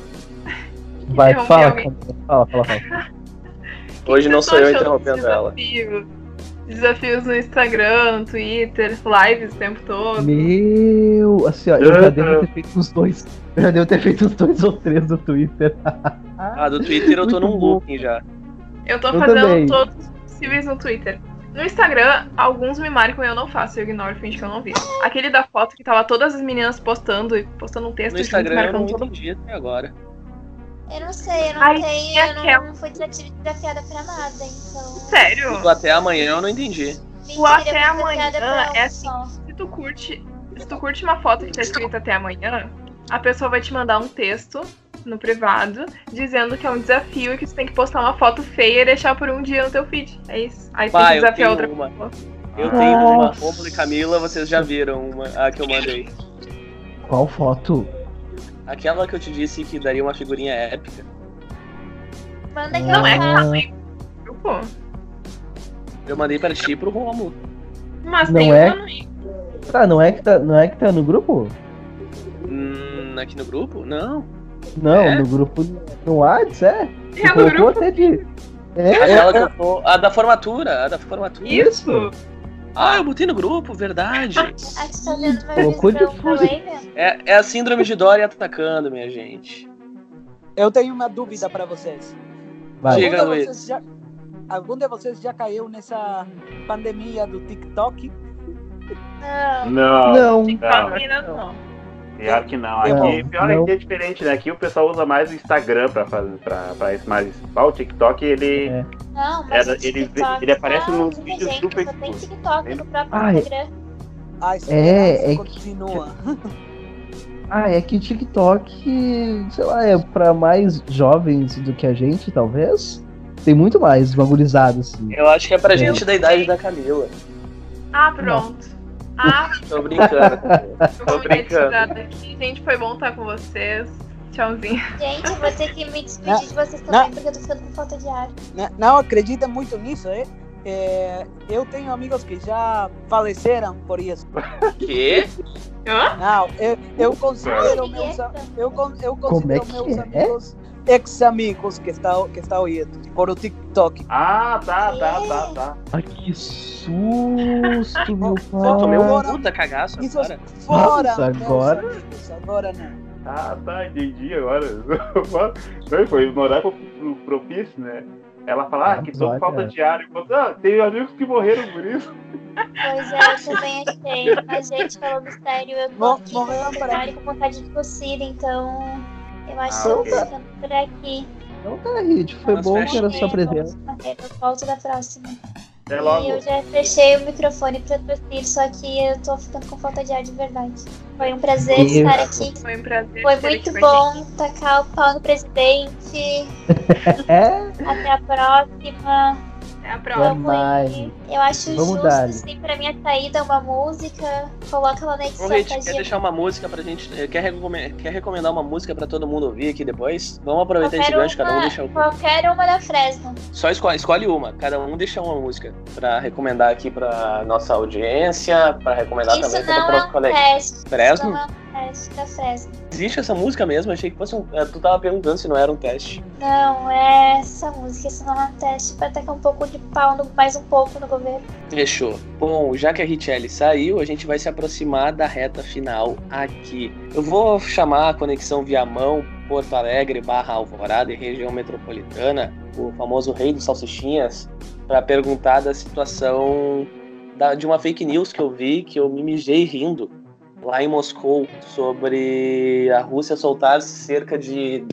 Vai, fala, fala, fala, fala. Hoje não sou eu interrompendo ela. desafio Desafios no Instagram, no Twitter, lives o tempo todo. Meu, assim, ó, eu já devo ter feito uns dois. Eu já devo ter feito uns dois ou três no Twitter. Ah, do Twitter eu tô Muito num bom. looping já. Eu tô Eu fazendo também. todos os possíveis no Twitter. No Instagram, alguns me marcam e eu não faço, eu ignoro, finge que eu não vi. Aquele da foto que tava todas as meninas postando e postando um texto No junto, Instagram eu marcando não todo entendi até agora. Eu não sei, eu não Ai, tenho, eu não, aquela. fui desafiada pra nada, então. Sério? Do até amanhã eu não entendi. Mentira, até eu fui amanhã é assim. só. Se tu curte, se tu curte uma foto que tá escrita até amanhã, a pessoa vai te mandar um texto no privado dizendo que é um desafio e que tu tem que postar uma foto feia e deixar por um dia no teu feed. É isso. Aí tu Bah, tem que desafiar outra uma. pessoa. Eu Ah. tenho uma Nossa. Rômulo e Camila, vocês já viram uma, a que eu mandei. Qual foto? Aquela que eu te disse que daria uma figurinha épica. Manda aqui Não é que no tá. Eu mandei pra ti e pro Romulo. Mas Não tem é? Tá, não é que tá, não é que tá no grupo? Hum, aqui no grupo? Não. Não, É? no grupo no Whats, é? É no colocou grupo. até de. É, Aquela que eu tô. A da formatura, a da formatura. Isso! Ah, eu botei no grupo, verdade. Ah, tu tá vendo uma Colocou de visão da fundo. Raven? É, é a síndrome de Dory atacando, minha gente. Eu tenho uma dúvida para vocês. vai. Diga, algum, de Luiz. vocês já, algum de vocês já caiu nessa pandemia do TikTok? Não. Não, Não. não, não. Pior que não. Não, Aqui, pior não. é que é diferente, né? Aqui o pessoal usa mais o Instagram pra fazer pra, pra isso, mas ah, o TikTok ele. É. Não, mas o ele- TikTok ele aparece tá nos vídeos gente, do Só tem Facebook. TikTok no próprio Ai. Instagram. A É, esperança é que- continua. Ah, é que TikTok, sei lá, é pra mais jovens do que a gente, talvez. Tem muito mais bagulhizado, assim. Eu acho que é pra É. gente da idade da Camila. Ah, pronto. Ah, Tô brincando. Tô brincando. Gente, foi bom estar com vocês. Tchauzinho. Gente, eu vou ter que me despedir Não, de vocês não. também, porque eu tô ficando com falta de ar. Né? Não acredita muito nisso, é? É, eu tenho amigos que já faleceram por isso. Quê? Hã? Não, eu, eu considero meus, eu, eu Como é considero que meus é? amigos ex-amigos que estão que está ouvindo por o TikTok. Ah, tá, tá, tá, tá. Ai, que susto, meu Eu tomei um puta cagaço Isso agora. fora, Nossa, agora- amigos, agora não. Ah, tá, entendi agora. Foi, foi no horário pro- propício, né? Ela fala, ah, que tô com falta de ar. Falo, ah, tem amigos que morreram por isso. Pois é, eu também achei. Mas, gente, falando sério, eu tô Mo- aqui com vontade de tossir, então eu acho Ah, que eu vou ficando por aqui. Então tá, Hit, foi Mas bom era É, sua presença. Eu volto da próxima. Até logo. E eu já fechei o microfone pra tossir, só que eu tô ficando com falta de ar de verdade. Foi um prazer Isso. estar aqui. Foi um prazer. Foi ter muito a bom tacar o pau no presidente. É, Até a próxima. Até a é próxima. Eu acho Vamos justo, dar-lhe. sim, pra minha saída uma música. Coloca ela na Ô, edição, Reit, quer Tadinha. deixar uma música pra gente. eh, Quer, recome- quer recomendar uma música pra todo mundo ouvir aqui depois? Vamos aproveitar esse Qualquer gancho, cada um uma, deixa um. qualquer uma da Fresno. Só escolhe, escolhe uma, cada um deixa uma música pra recomendar aqui pra nossa audiência, pra recomendar Isso também para não o é nosso um colega. teste. Isso Fresno? não é um teste da Fresno. Existe essa música mesmo? Achei que fosse um. eh, Tu tava perguntando se não era um teste. Não, é essa música. Isso não é um teste pra tacar um pouco de pau, no, mais um pouco no governo. Fechou. Bom, já que a Richelle saiu, a gente vai se aproximar da reta final aqui. Eu vou chamar a conexão via mão Porto Alegre barra Alvorada e região metropolitana, o famoso rei dos salsichinhas, para perguntar da situação da- de uma fake news que eu vi, que eu me mijei rindo lá em Moscou, sobre a Rússia soltar cerca de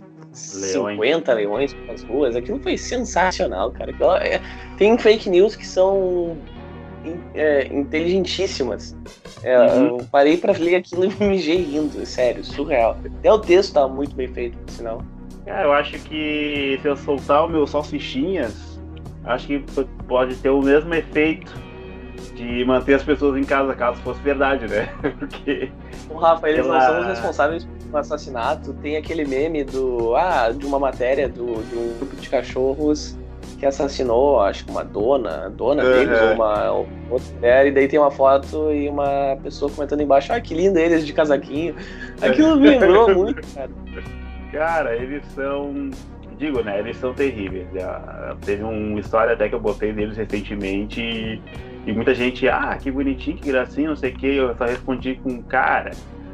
Leões. 50 leões pelas ruas. Aquilo foi sensacional, cara. É- Tem fake news que são é, inteligentíssimas. É, Uhum. Eu parei pra ler aquilo e me mijei rindo, sério, surreal. Até o texto tava muito bem feito, por sinal. Cara, eu acho que se eu soltar o meu salsichinhas, acho que pode ter o mesmo efeito de manter as pessoas em casa, caso fosse verdade, né? Porque. O Rafa, eles não são os responsáveis pelo assassinato. Tem aquele meme do. Ah, de uma matéria do, de um grupo de cachorros que assassinou, acho que uma dona, dona Uhum. deles, ou uma ou outra mulher, e daí tem uma foto e uma pessoa comentando embaixo, ah, que lindo eles de casaquinho. Aquilo me lembrou muito, cara. Cara, eles são digo, né? Eles são terríveis. Já, teve uma história até que eu botei deles recentemente e, e muita gente, ah, que bonitinho, que gracinha, não sei o que. Eu só respondi com, cara,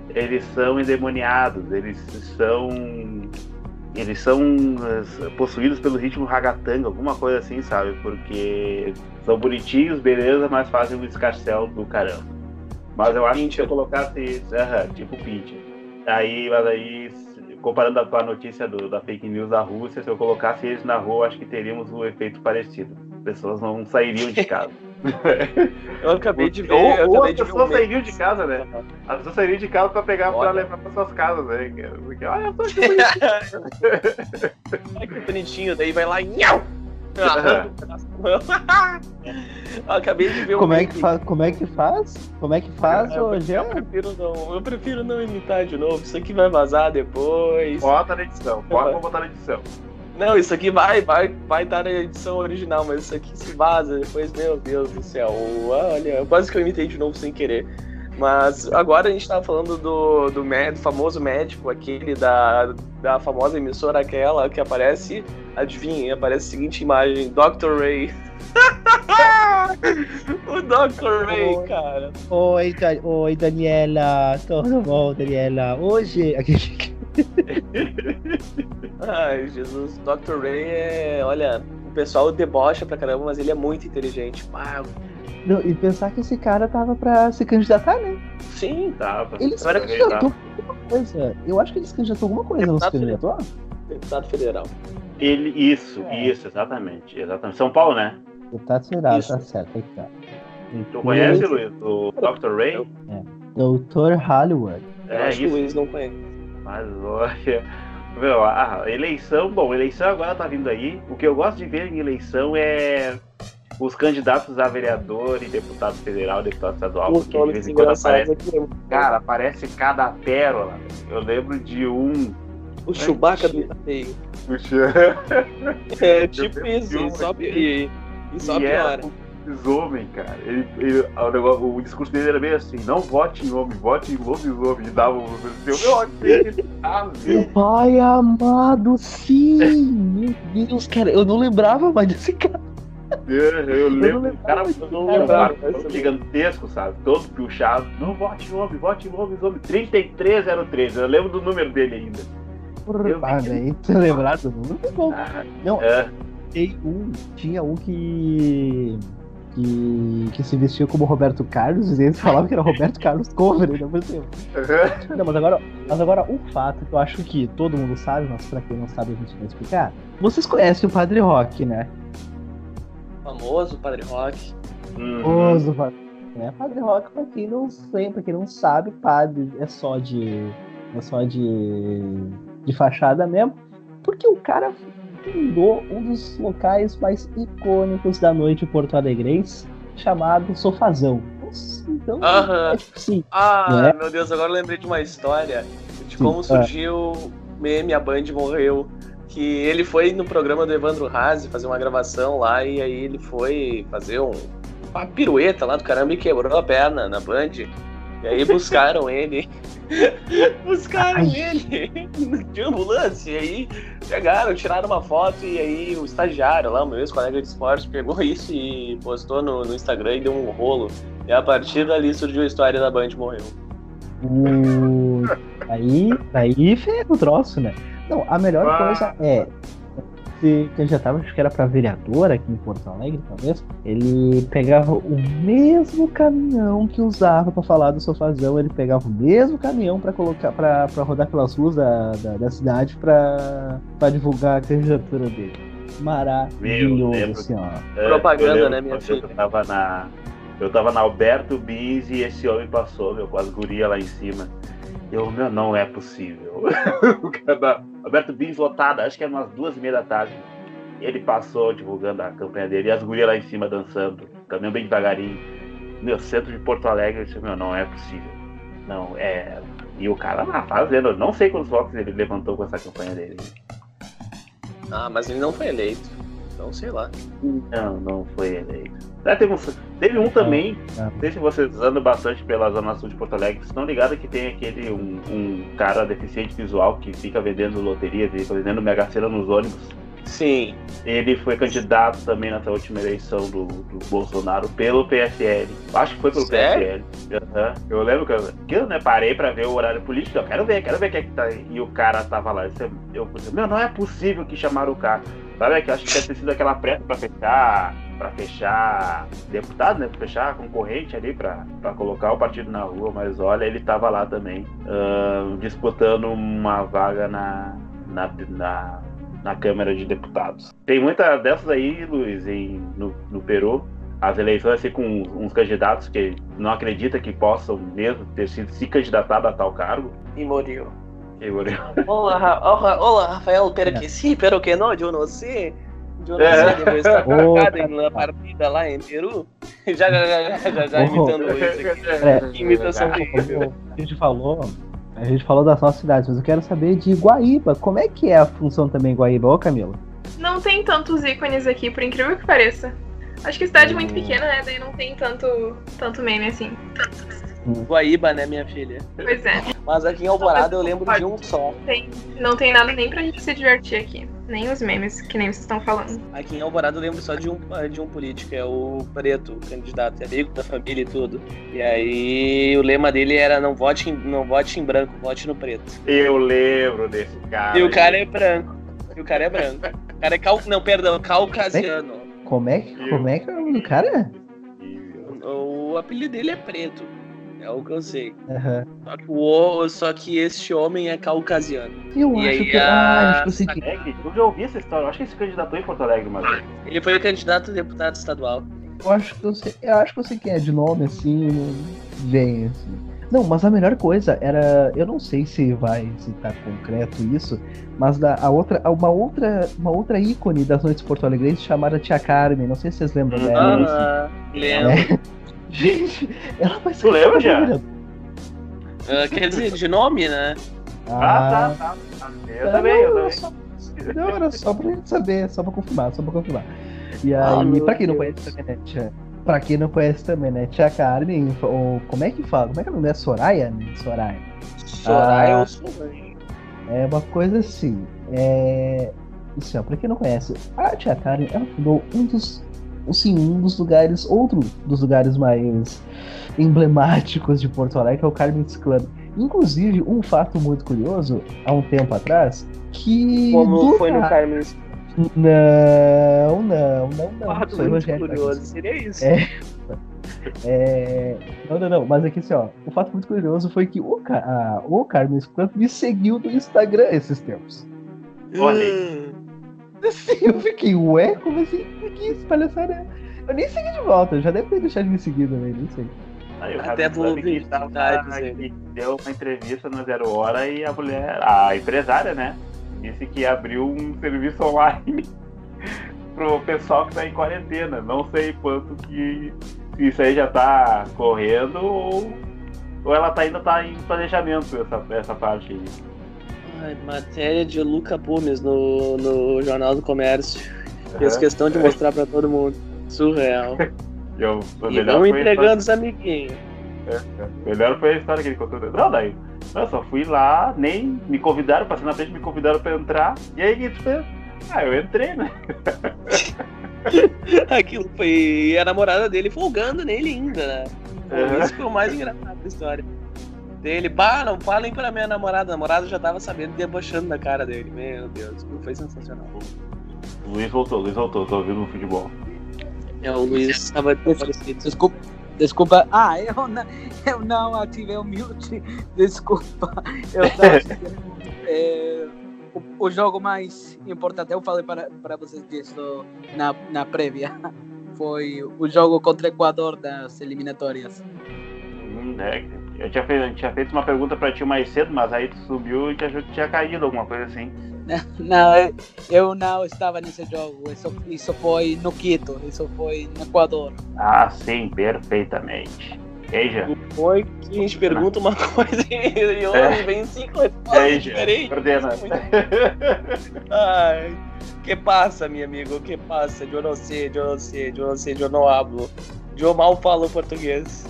eles são endemoniados, eles são. Eles são eh, possuídos pelo ritmo ragatanga, alguma coisa assim, sabe? Porque são bonitinhos, beleza, mas fazem um escarcel do caramba. Mas eu acho que se eu colocasse. Aham, tipo Pincher. Aí, mas aí, comparando com a notícia do, da fake news da Rússia, se eu colocasse eles na rua, acho que teríamos um efeito parecido. As pessoas não sairiam de casa. eu acabei de ver. Ou, eu ou acabei as de pessoas um sairiam de casa, né? As pessoas sairiam de casa pra pegar pra Olha. levar pra suas casas, né? Porque, olha, eu tô aqui Ai, que bonitinho, daí vai lá e. Acabei de ver um Como é, que meme. fa... Como é que faz? Como é que faz, eu, ô eu prefiro não, eu prefiro não imitar de novo. Isso aqui vai vazar depois. Bota na edição, bota pra botar na edição. Não, isso aqui vai, vai, vai estar na edição original, mas isso aqui se vaza depois, meu Deus do céu. Olha, quase que eu imitei de novo sem querer. Mas agora a gente tava falando do, do, mé- do famoso médico, aquele da, da famosa emissora aquela que aparece, adivinha, aparece a seguinte imagem, Dr. Ray. o Dr. Ray, Oi. cara. Oi, Oi, Daniela. Tudo bom, Daniela? Hoje. Ai, Jesus, Dr. Ray é, olha, o pessoal debocha pra caramba, mas ele é muito inteligente. Ah, Não, e pensar que esse cara tava pra se candidatar, né? sim, pra Ele se candidatou alguma coisa. Eu acho que ele se candidatou alguma coisa, não se Deputado candidatou? deputado federal. Ele, isso, É. isso, exatamente. Exatamente. São Paulo, né? Deputado federal, Isso. tá certo, aí que tá. Tu conhece, Luiz? O Dr. Ray? Eu- Doutor Hollywood. Eu É acho que o isso. Luiz não conhece. Mas olha, meu, a eleição, bom, eleição agora tá vindo aí. O que eu gosto de ver em eleição é os candidatos a vereador e deputado federal, deputado estadual, Os porque de vez em quando aparece, aqui. cara, aparece cada pérola. Eu lembro de um. O Chewbacca do Itapeio. É tipo isso, um e só, e, e só era piora. um lobisomem, cara. Ele, ele- o, o discurso dele era meio assim: não vote em homem, vote em lobisomem. E dava um. Eu, meu, acreditável. Pai amado, sim! Meu Deus, cara, eu não lembrava mais desse cara. Eu lembro, o cara eu não um cara mas eu- gigantesco, sabe? Todo puxado. Não vote em homem, vote em homem, 3303. Eu lembro do número dele ainda. Eu que- daí, você lembrar do número. Ah, Não, é. tem um, tinha um que, que. que se vestia como Roberto Carlos, e eles falavam que era Roberto Carlos cover, ainda por cima. Não, mas agora, mas agora um fato que eu acho que todo mundo sabe, mas pra quem não sabe a gente vai explicar. Vocês conhecem o Padre Rock, né? Famoso Padre Rock. Uhum. Famoso, Padre- né? Padre Rock, pra quem não lembra, pra quem não sabe, padre é só de. é só de. de fachada mesmo. Porque o cara fundou um dos locais mais icônicos da noite porto-alegrense, chamado Sofazão. Então, Aham. é assim, Ah, Né? meu Deus, agora eu lembrei de uma história de Sim, como ah. surgiu o meme A Band Morreu. Que ele foi no programa do Evandro Haas fazer uma gravação lá e aí ele foi fazer um, uma pirueta lá do caramba e quebrou a perna na Band. E aí buscaram ele. buscaram Ai. ele de ambulância. E aí pegaram, tiraram uma foto e aí o estagiário lá, o meu ex-colega de esporte, pegou isso e postou no, no Instagram e deu um rolo. E a partir dali surgiu a história da Band Morreu. o... aí, aí ferra o troço, né? Não, a melhor Ah. coisa é se candidatava, acho que era pra vereador aqui em Porto Alegre, talvez. Ele pegava o mesmo caminhão que usava pra falar do sofazão, ele pegava o mesmo caminhão pra colocar para rodar pelas ruas da, da, da cidade pra, pra divulgar a candidatura dele. Maravilhoso, lembro. assim, ó. É, Propaganda, né, minha filha? Eu tava na. Eu tava na Alberto Bis e esse homem passou, meu, com as gurias lá em cima. Eu, meu, não é possível. o cara Alberto Bis lotada, acho que era umas duas e meia da tarde. Ele passou divulgando a campanha dele e as gurias lá em cima dançando, caminhando bem devagarinho. Meu, centro de Porto Alegre, eu disse, meu, não é possível. Não, é. E o cara lá fazendo, não sei quantos votos ele levantou com essa campanha dele. Ah, mas ele não foi eleito. Então, sei lá. Não, não foi eleito. Ah, teve, um, teve um também, Não, sei se vocês andam bastante pela Zona Sul de Porto Alegre, vocês estão ligados que tem aquele um, um cara deficiente visual que fica vendendo loteria, fica vendendo mega sena nos ônibus. Sim. Ele foi candidato também nessa última eleição do, do Bolsonaro pelo PSL. Acho que foi pelo Sério? PSL. Aham. Eu lembro que eu, que eu né, parei pra ver o horário político. Eu quero ver, quero ver quem é que tá. aí. E o cara tava lá. Eu, eu meu, não é possível que chamaram o cara. Sabe, que eu acho que deve ter sido aquela pressa pra fechar. Pra fechar deputado, né? Pra fechar concorrente ali pra colocar o partido na rua. Mas olha, ele tava lá também. ahn, disputando uma vaga na, na, na na Câmara de Deputados. Tem muita dessas aí, Luiz, em, no, no Peru. As eleições assim, com uns candidatos que não acredita que possam mesmo ter sido se candidatado a tal cargo. E morreu. Que. Olá, olá, olá, Rafael, pero que sí, pero que no, yo no sé. Yo no É. sé, devo estar Ô, focado cara. na partida lá em Peru. Já, já, já, já, já, já imitando isso aqui. É. Que imitação horrível. A gente falou. A gente falou das nossas cidades, mas eu quero saber de Guaíba. Como é que é a função também Guaíba, ô Camila? Não tem tantos ícones aqui, por incrível que pareça. Acho que cidade é muito pequena, né? Daí não tem tanto, tanto meme assim. Guaíba, né, minha filha? Pois é. Mas aqui em Alvorada eu lembro de um só. Tem, não tem nada nem pra gente se divertir aqui. Nem os memes, que nem vocês estão falando. Aqui em Alvorada eu lembro só de um, de um político, é o Preto, o candidato, é amigo da família e tudo. E aí o lema dele era não vote em, não vote em branco, vote no preto. Eu lembro desse cara. E o cara é branco. E o cara é branco. O cara é cal... Não, perdão, caucasiano. Como é, que- como é que é o nome do cara? O apelido dele é preto. É o que eu sei. Aham. Só que, o, só que este homem é caucasiano. Eu E acho aí, que. a- Ah, acho que eu sei que. Alegre? Eu já ouvi essa história. Eu acho que ele se candidatou em Porto Alegre vez. Ele foi o candidato a deputado estadual. Eu acho que eu sei. Eu acho que eu sei quem é de nome, assim, vem, assim. Não, mas a melhor coisa era. Eu não sei se vai, se tá concreto isso, mas da, a outra, uma outra, uma outra ícone das noites porto alegrenses chamada Tia Carmen. Não sei se vocês lembram dela. Ah, lembro. Gente, ela vai ser. Tu lembra, já? Ah, quer dizer, de nome, né? Ah, tá, tá. tá. Eu também, eu não, também. Só, não, era só pra gente saber, só pra confirmar, só pra confirmar. E aí, Ah, meu pra quem não Deus. conhece também, né, tia, pra quem não conhece também, né, Tia Carmen, ou, como é que fala? Como é que é o nome dela? Soraya, né? Soraya. Soraya Ah. ou Solange? É uma coisa assim, é... Assim, ó, pra quem não conhece, a Tia Karen, ela fundou um dos, assim, um dos lugares, outro dos lugares mais emblemáticos de Porto Alegre, que é o Carmen's Club. Inclusive, um fato muito curioso, há um tempo atrás, que... Como do foi no nada- Carmen Não, não, não, não. Fato Isso aí, muito Rogério curioso. Seria isso. É. É... Não, não, não, mas aqui assim, ó, o fato muito curioso foi que o, Ca- a- o Carmen's Club me seguiu no Instagram esses tempos. Olha Hum. Assim, eu fiquei, ué, como assim? Que isso, palhaçada? Eu nem segui de volta, já deve ter deixado de me seguir também, não sei. Aí, o Até vou que aí. que deu uma entrevista na Zero Hora e a mulher, a empresária, né, disse que abriu um serviço online pro pessoal que tá em quarentena. Não sei quanto que isso aí já tá correndo ou, ou ela tá, ainda tá em planejamento essa, essa parte aí. Ai, matéria de Luca Pumes no, no Jornal do Comércio. Fez Aham. questão de mostrar pra todo mundo. Surreal. Eu, o E melhor não entregando os amiguinhos. história- melhor foi a história que ele contou. Não, daí. Eu só fui lá, nem me convidaram, passei na frente, me convidaram pra entrar. E aí o que tu fez? Ah, eu entrei, né? Aquilo foi e a namorada dele folgando nele ainda, né? Aham. Isso foi o mais engraçado da história. Dele, bah, não falem pra minha namorada. A namorada já tava sabendo, debochando da cara dele. Meu Deus, foi sensacional. Luiz voltou, Luiz voltou, tô ouvindo o futebol. É, o Luiz tava parecido. Desculpa, desculpa. Ah, eu não, eu não ativei o mute. Desculpa. Eu tava é, o, o jogo mais importante, eu falei para, para vocês disso na, na prévia. Foi o jogo contra o Equador das eliminatórias. Hum, é, eu tinha feito, eu tinha feito uma pergunta pra ti mais cedo, mas aí tu subiu e te achou que tinha caído, alguma coisa assim. Não, eu- eu não estava nesse jogo. Isso, isso foi no Quito, isso foi no Equador. Ah, sim, perfeitamente. E aí, já? Foi que a gente pergunta uma coisa e hoje É. vem cinco respostas diferentes. coordena. Ai, que passa, meu amigo? Que passa? Eu não sei, eu não sei, eu não sei, eu não hablo. Eu mal falo português.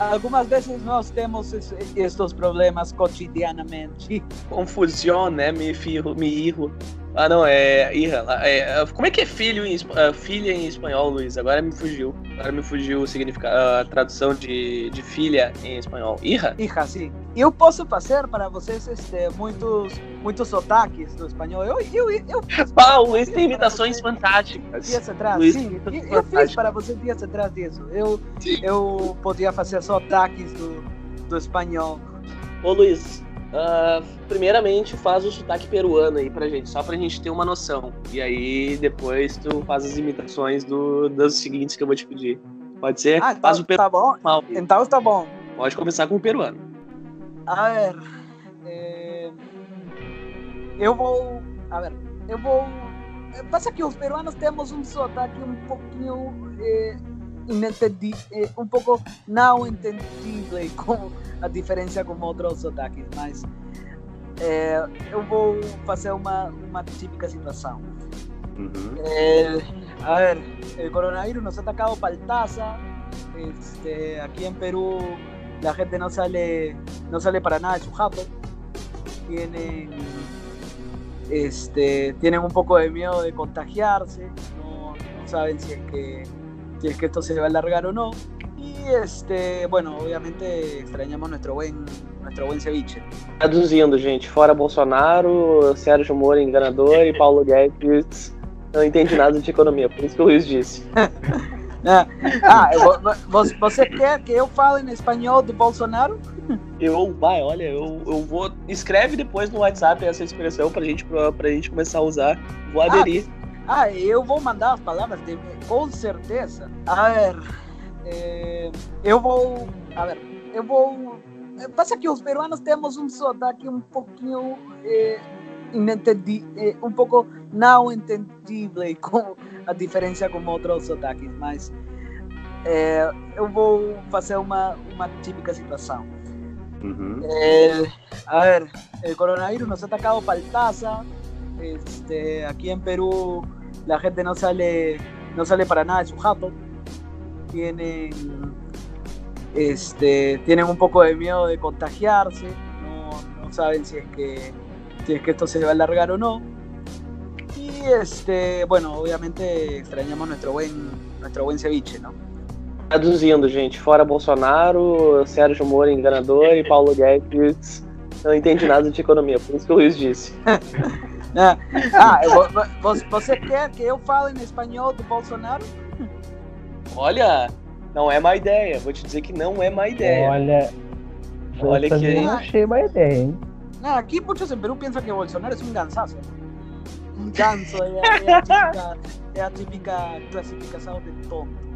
Algumas vezes nós temos es- estes problemas cotidianamente. Confusão, né? Me firro, me irro. Ah, não, é. Irra. É, como é que é filho em, ah, filha em espanhol, Luiz? Agora me fugiu. Agora me fugiu o significado, a tradução de, de filha em espanhol. Irra? Hija, sim. Eu posso fazer para vocês este, muitos, muitos sotaques do espanhol. Eu, eu, eu fiz Ah, Luiz tem imitações fantásticas. dias atrás, Luiz, sim. Eu, eu fiz para vocês dias atrás disso. Eu, eu podia fazer sotaques do, do espanhol. Ô Luiz, ah, primeiramente faz o sotaque peruano aí pra gente, só pra gente ter uma noção. E aí depois tu faz as imitações do, dos seguintes que eu vou te pedir. Pode ser? Ah, tá, faz o peruano. tá bom. Então está bom. Pode começar com o peruano. A ver, eh, eu vou. A ver, eu vou. eh, Passa que os peruanos temos um sotaque um pouquinho eh, inetendi, eh, um pouco não entendível com a diferença com outros sotaques, mas eh, eu vou fazer uma, uma típica situação. Uhum. Eh, a ver, el coronavirus nos ha atacado paltaza. Este, aquí en Perú la gente no sale, no sale para nada de su jato. Tienen, este, tienen un poco de miedo de contagiarse. No, no saben si es que, si es que esto se va a alargar o no. Y este, bueno, obviamente extrañamos nuestro buen, nuestro buen ceviche. Traduzindo, gente, fora Bolsonaro, Sérgio Moro enganador e Paulo Guedes não entende nada de economia, por isso que o Luiz disse. Ah, ah, vo- vo- vo- você quer que eu fale em espanhol do Bolsonaro? Eu, vai, olha, eu, eu vou. Escreve depois no WhatsApp essa expressão pra gente, pra, pra gente começar a usar. Vou aderir. Ah, eu vou mandar as palavras de, com certeza. A ver, eh, eu vou. A ver, eu vou. eh, Passa que os peruanos temos um sotaque um pouquinho. Eh, inetendi, eh, um pouco não entendível com a diferença com outros sotaques, mas eh, eu vou fazer uma, uma típica situação. Uhum. A ver, el coronavirus nos ha atacado paltaza. Este, aquí en Perú la gente no sale, no sale para nada de su jato. Tienen, este, tienen un poco de miedo de contagiarse. No, no saben si es que, si es que esto se va a alargar o no. Y este, bueno, obviamente extrañamos nuestro buen, nuestro buen ceviche, ¿no? Traduzindo, gente, fora Bolsonaro, Sérgio Moro enganador e Paulo Guedes não entende nada de economia, por isso que o Luiz disse. Ah, ah, vo- vo- vo- você quer que eu fale em espanhol do Bolsonaro? Olha, não é má ideia, vou te dizer que não é má ideia. Olha, Olha que aí- não achei uma ideia, hein? No, aquí muchos en Perú piensan que Bolsonaro es un gansazo. Un ganso, es, es la típica, es la típica clasificación de tonto.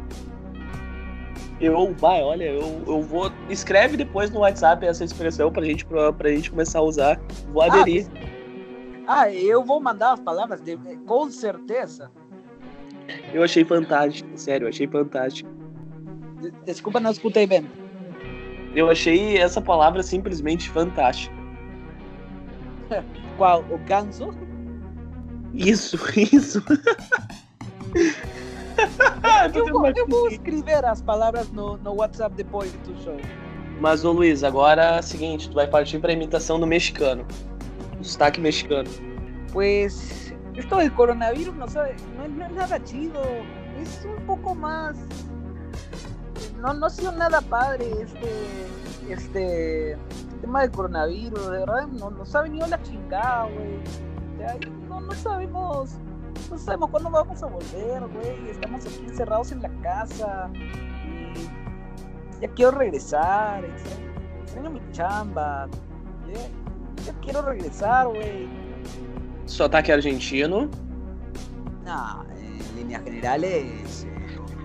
Eu, vai, olha, eu, eu vou. Escreve depois no WhatsApp essa expressão pra gente, pra, pra gente começar a usar. Vou aderir. Ah, eu vou mandar as palavras de, com certeza. Eu achei fantástico, sério, eu achei fantástico. De- Desculpa, não escutei bem. Eu achei essa palavra simplesmente fantástica. Qual? O ganso? Isso, isso. Eu vou, eu vou escrever as palavras no, no WhatsApp depois do show. Mas, ô Luiz, agora é o seguinte, tu vai partir pra imitação do mexicano. Sotaque mexicano. Pues esto del coronavirus no, sabe, no, es nada chido, es un poco más... No, no ha sido nada padre este, este tema del coronavirus, de verdad no, nos ha venido la chingada, güey. No, no sabemos, no sabemos cuándo vamos a volver, güey. Estamos aquí encerrados en la casa y ya quiero regresar, extraño, extraño mi chamba, ya, ya quiero regresar, güey. Sotaque argentino. No, en líneas generales,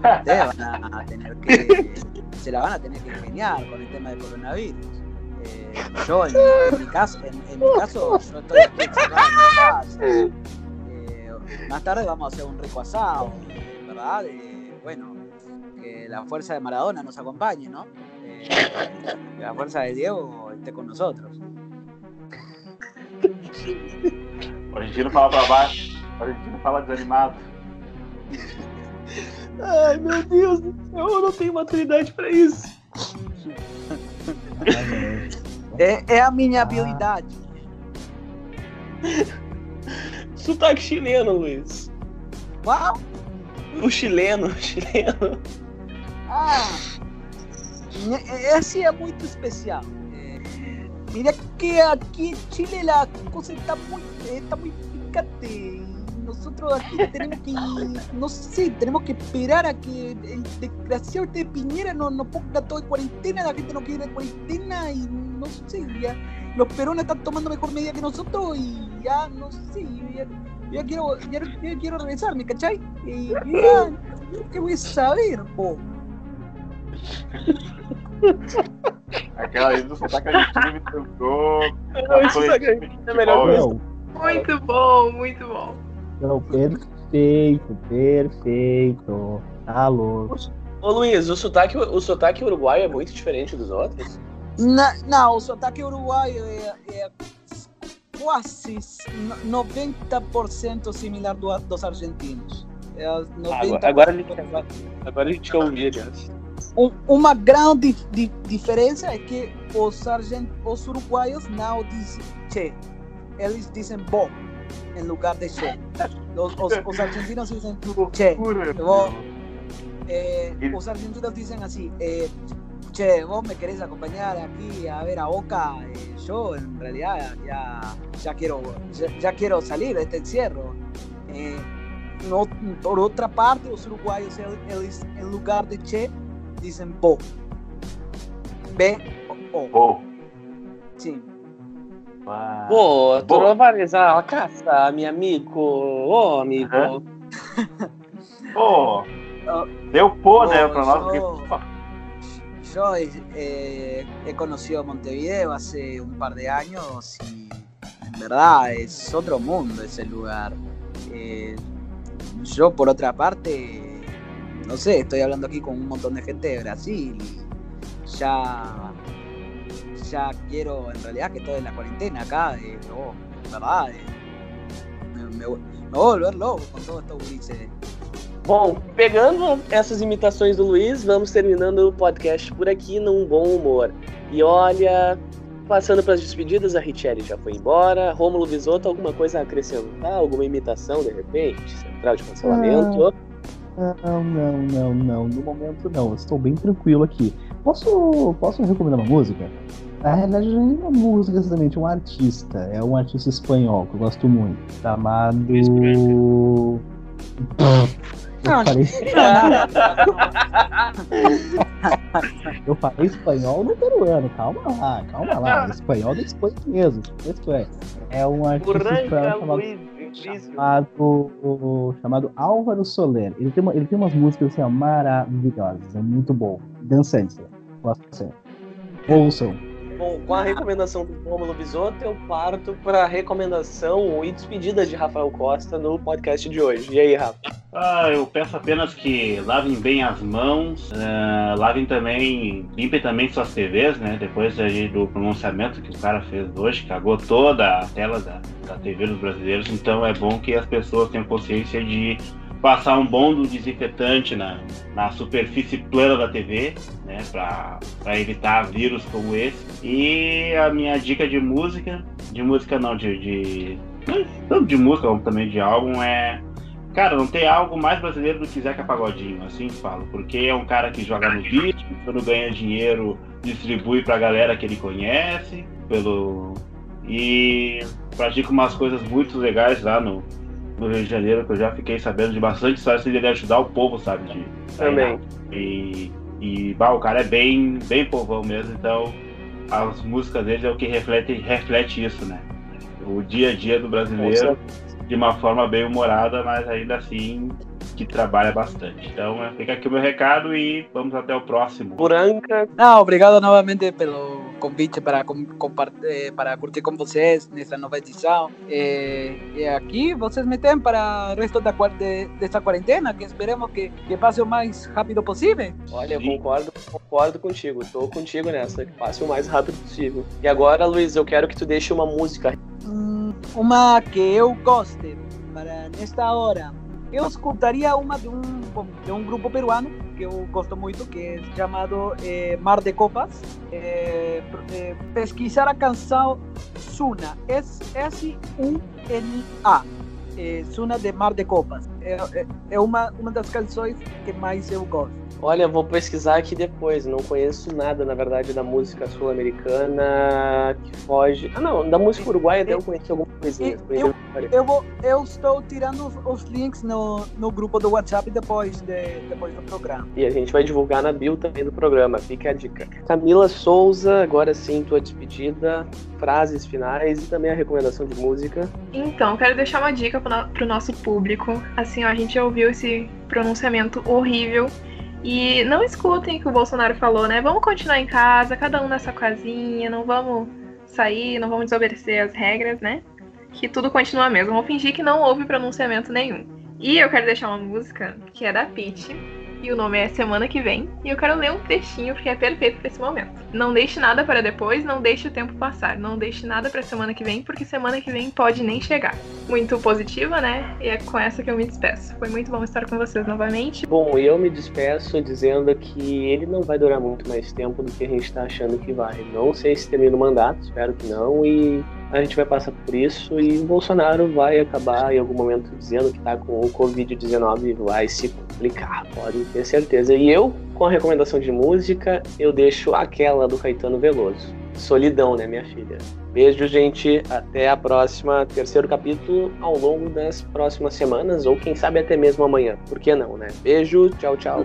ustedes van a tener que, se la van a tener que ingeniar con el tema del coronavirus. Eh, yo, en, en mi caso, en, en mi caso, yo estoy aquí encerrado en mi casa. Eh, más tarde vamos a hacer un rico asado, ¿verdad? Eh, bueno, que la fuerza de Maradona nos acompañe, ¿no? Eh, la fuerza de Diego esté con nosotros. O argentino fala pra baixo, o argentino fala desanimado. Ai, meu Deus do céu, eu não tenho maturidade pra isso. É, é a minha habilidade. Sotaque chileno, Luiz. Qual? O chileno, o chileno. Ah, esse é muito especial. Mira que aqui en Chile la cosa está muy, está muy picante. Nosotros aquí tenemos que, no sé, tenemos que esperar a que el desgraciado de Piñera nos no ponga todo en cuarentena, la gente no quiere en cuarentena y no sé, ya los perones están tomando mejor medida que nosotros y ya no sé, ya, ya quiero, ya, ya quiero regresar, ¿me cachai? Y ya, ¿qué voy a saber, po? Aquela ali do sotaque argentino me argentino é melhor Não, Muito bom, muito bom. não, perfeito, perfeito. Tá louco. Ô Luiz, o sotaque, o sotaque uruguaio é muito diferente dos outros? Na, não, o sotaque uruguaio é, é quase no- 90% similar do, dos argentinos. É 90%. agora a gente- Agora a gente quer ouvir, aliás. Um- uma grande di- diferença é que os, argent, os uruguaios não dizem che, eles dizem bom em lugar de che. Os, os, os argentinos dizem che. Vos, eh, los argentinos dicen así, eh, che, vos me querés acompañar aquí a ver a Boca, Eh, yo en realidad ya, ya, quiero, ya, ya quiero salir de este encierro. Eh, no, por otra parte, los uruguayos, el- eles, en lugar de che, dicen bo. B o O. Pô, Sí. pá. Pô, tu não vai rezar a caça, meu amigo. Ô, amigo. Aham. Pô, deu pô, né, pra nós. Yo eh, he conocido Montevideo hace un par de años y en verdad es otro mundo ese lugar. Eh, yo por otra parte, no sé, estoy hablando aquí con un montón de gente de Brasil y ya, ya quiero en realidad que estoy en la cuarentena acá, eh, oh, verdad, eh, me, me- me voy a volver loco con todos estos gurises. Bom, pegando essas imitações do Luiz, vamos terminando o podcast por aqui num bom humor. E olha, passando para as despedidas, a Richelle já foi embora. Rômulo Bisotto, alguma coisa a acrescentar? Alguma imitação, de repente? Central de cancelamento? Não, não, não, não. No momento não. Eu estou bem tranquilo aqui. Posso, posso recomendar uma música? Na realidade, não é uma música exatamente, é um artista. É um artista espanhol que eu gosto muito. Chamado. Eu Não, falei, eu falei espanhol no peruano. Calma lá, calma lá. Espanhol da Espanha mesmo. Espanha. É um artista espanhol chamado chamado, chamado Álvaro Soler. Ele tem, uma- ele tem umas músicas assim, ó, maravilhosas, é muito bom. Dançantes, né? gosto bastante. Ouçam. Bom, com a recomendação do Rômulo Bisotto, eu parto para a recomendação e despedida de Rafael Costa no podcast de hoje. E aí, Rafa? Ah, eu peço apenas que lavem bem as mãos, ah, lavem também, limpem também suas TVs, né? Depois do pronunciamento que o cara fez hoje, cagou toda a tela da, da TV dos brasileiros, então é bom que as pessoas tenham consciência de passar um bom desinfetante na, na superfície plana da TV, né? Pra evitar vírus como esse. E a minha dica de música, de música não, de. de tanto de música como também de álbum é Cara, não tem algo mais brasileiro do que Zeca Pagodinho, assim falo. Porque é um cara que joga no beat, quando ganha dinheiro, distribui pra galera que ele conhece, pelo. E pratica umas coisas muito legais lá no, no Rio de Janeiro, que eu já fiquei sabendo de bastante histórias de ele ajudar o povo, sabe? De, Também. E, e bah, o cara é bem, bem povão mesmo, então as músicas dele é o que reflete, reflete isso, né? O dia a dia do brasileiro de uma forma bem humorada, mas ainda assim que trabalha bastante. Então fica aqui o meu recado e vamos até o próximo. Branca, No, obrigado nuevamente pelo, convite para, eh, para curtir com vocês nessa nova edição. E, e aqui vocês me têm para o resto da, de, dessa quarentena, que esperemos que, que passe o mais rápido possível. Olha, eu concordo, concordo contigo. Estou contigo nessa, que passe o mais rápido possível. E agora, Luiz, eu quero que tu deixe uma música. Hum, uma que eu goste para nesta hora. Eu escutaria uma de um, de um grupo peruano que eu gosto muito, que é chamado eh, Mar de Copas. Eh, eh, pesquisar a canção Suna, S-U-N-A. Suna de Mar de Copas. É, é, é uma, uma das canções que mais eu gosto. Olha, vou pesquisar aqui depois. Não conheço nada, na verdade, da música sul-americana que foge. Ah, não, da música uruguaia eu conheci alguma coisinha. Eu, eu, vou, eu estou tirando os, links no, no grupo do WhatsApp depois, de, depois do programa. E a gente vai divulgar na bio também do programa. Fica a dica. Camila Souza, agora sim, tua despedida, frases finais e também a recomendação de música. Então, quero deixar uma dica para o nosso público. Assim, ó, a gente ouviu esse pronunciamento horrível e não escutem o que o Bolsonaro falou, né? Vamos continuar em casa, cada um na sua casinha, não vamos sair, não vamos desobedecer as regras, né? Que tudo continua mesmo. Vamos fingir que não houve pronunciamento nenhum. E eu quero deixar uma música que é da Peach, e o nome é Semana que Vem. E eu quero ler um trechinho porque é perfeito para esse momento. Não deixe nada para depois, não deixe o tempo passar. Não deixe nada para semana que vem, porque semana que vem pode nem chegar. Muito positiva, né? E é com essa que eu me despeço. Foi muito bom estar com vocês novamente. Bom, eu me despeço dizendo que ele não vai durar muito mais tempo do que a gente está achando que vai. Não sei se termina o mandato, espero que não. E a gente vai passar por isso e o Bolsonaro vai acabar em algum momento dizendo que está com o Covid-19 e vai se complicar, pode ter certeza. E eu, com a recomendação de música, eu deixo aquela do Caetano Veloso. Solidão, né, minha filha? Beijo, gente. Até a próxima, terceiro capítulo ao longo das próximas semanas, ou quem sabe até mesmo amanhã. Por que não, né? Beijo, tchau, tchau.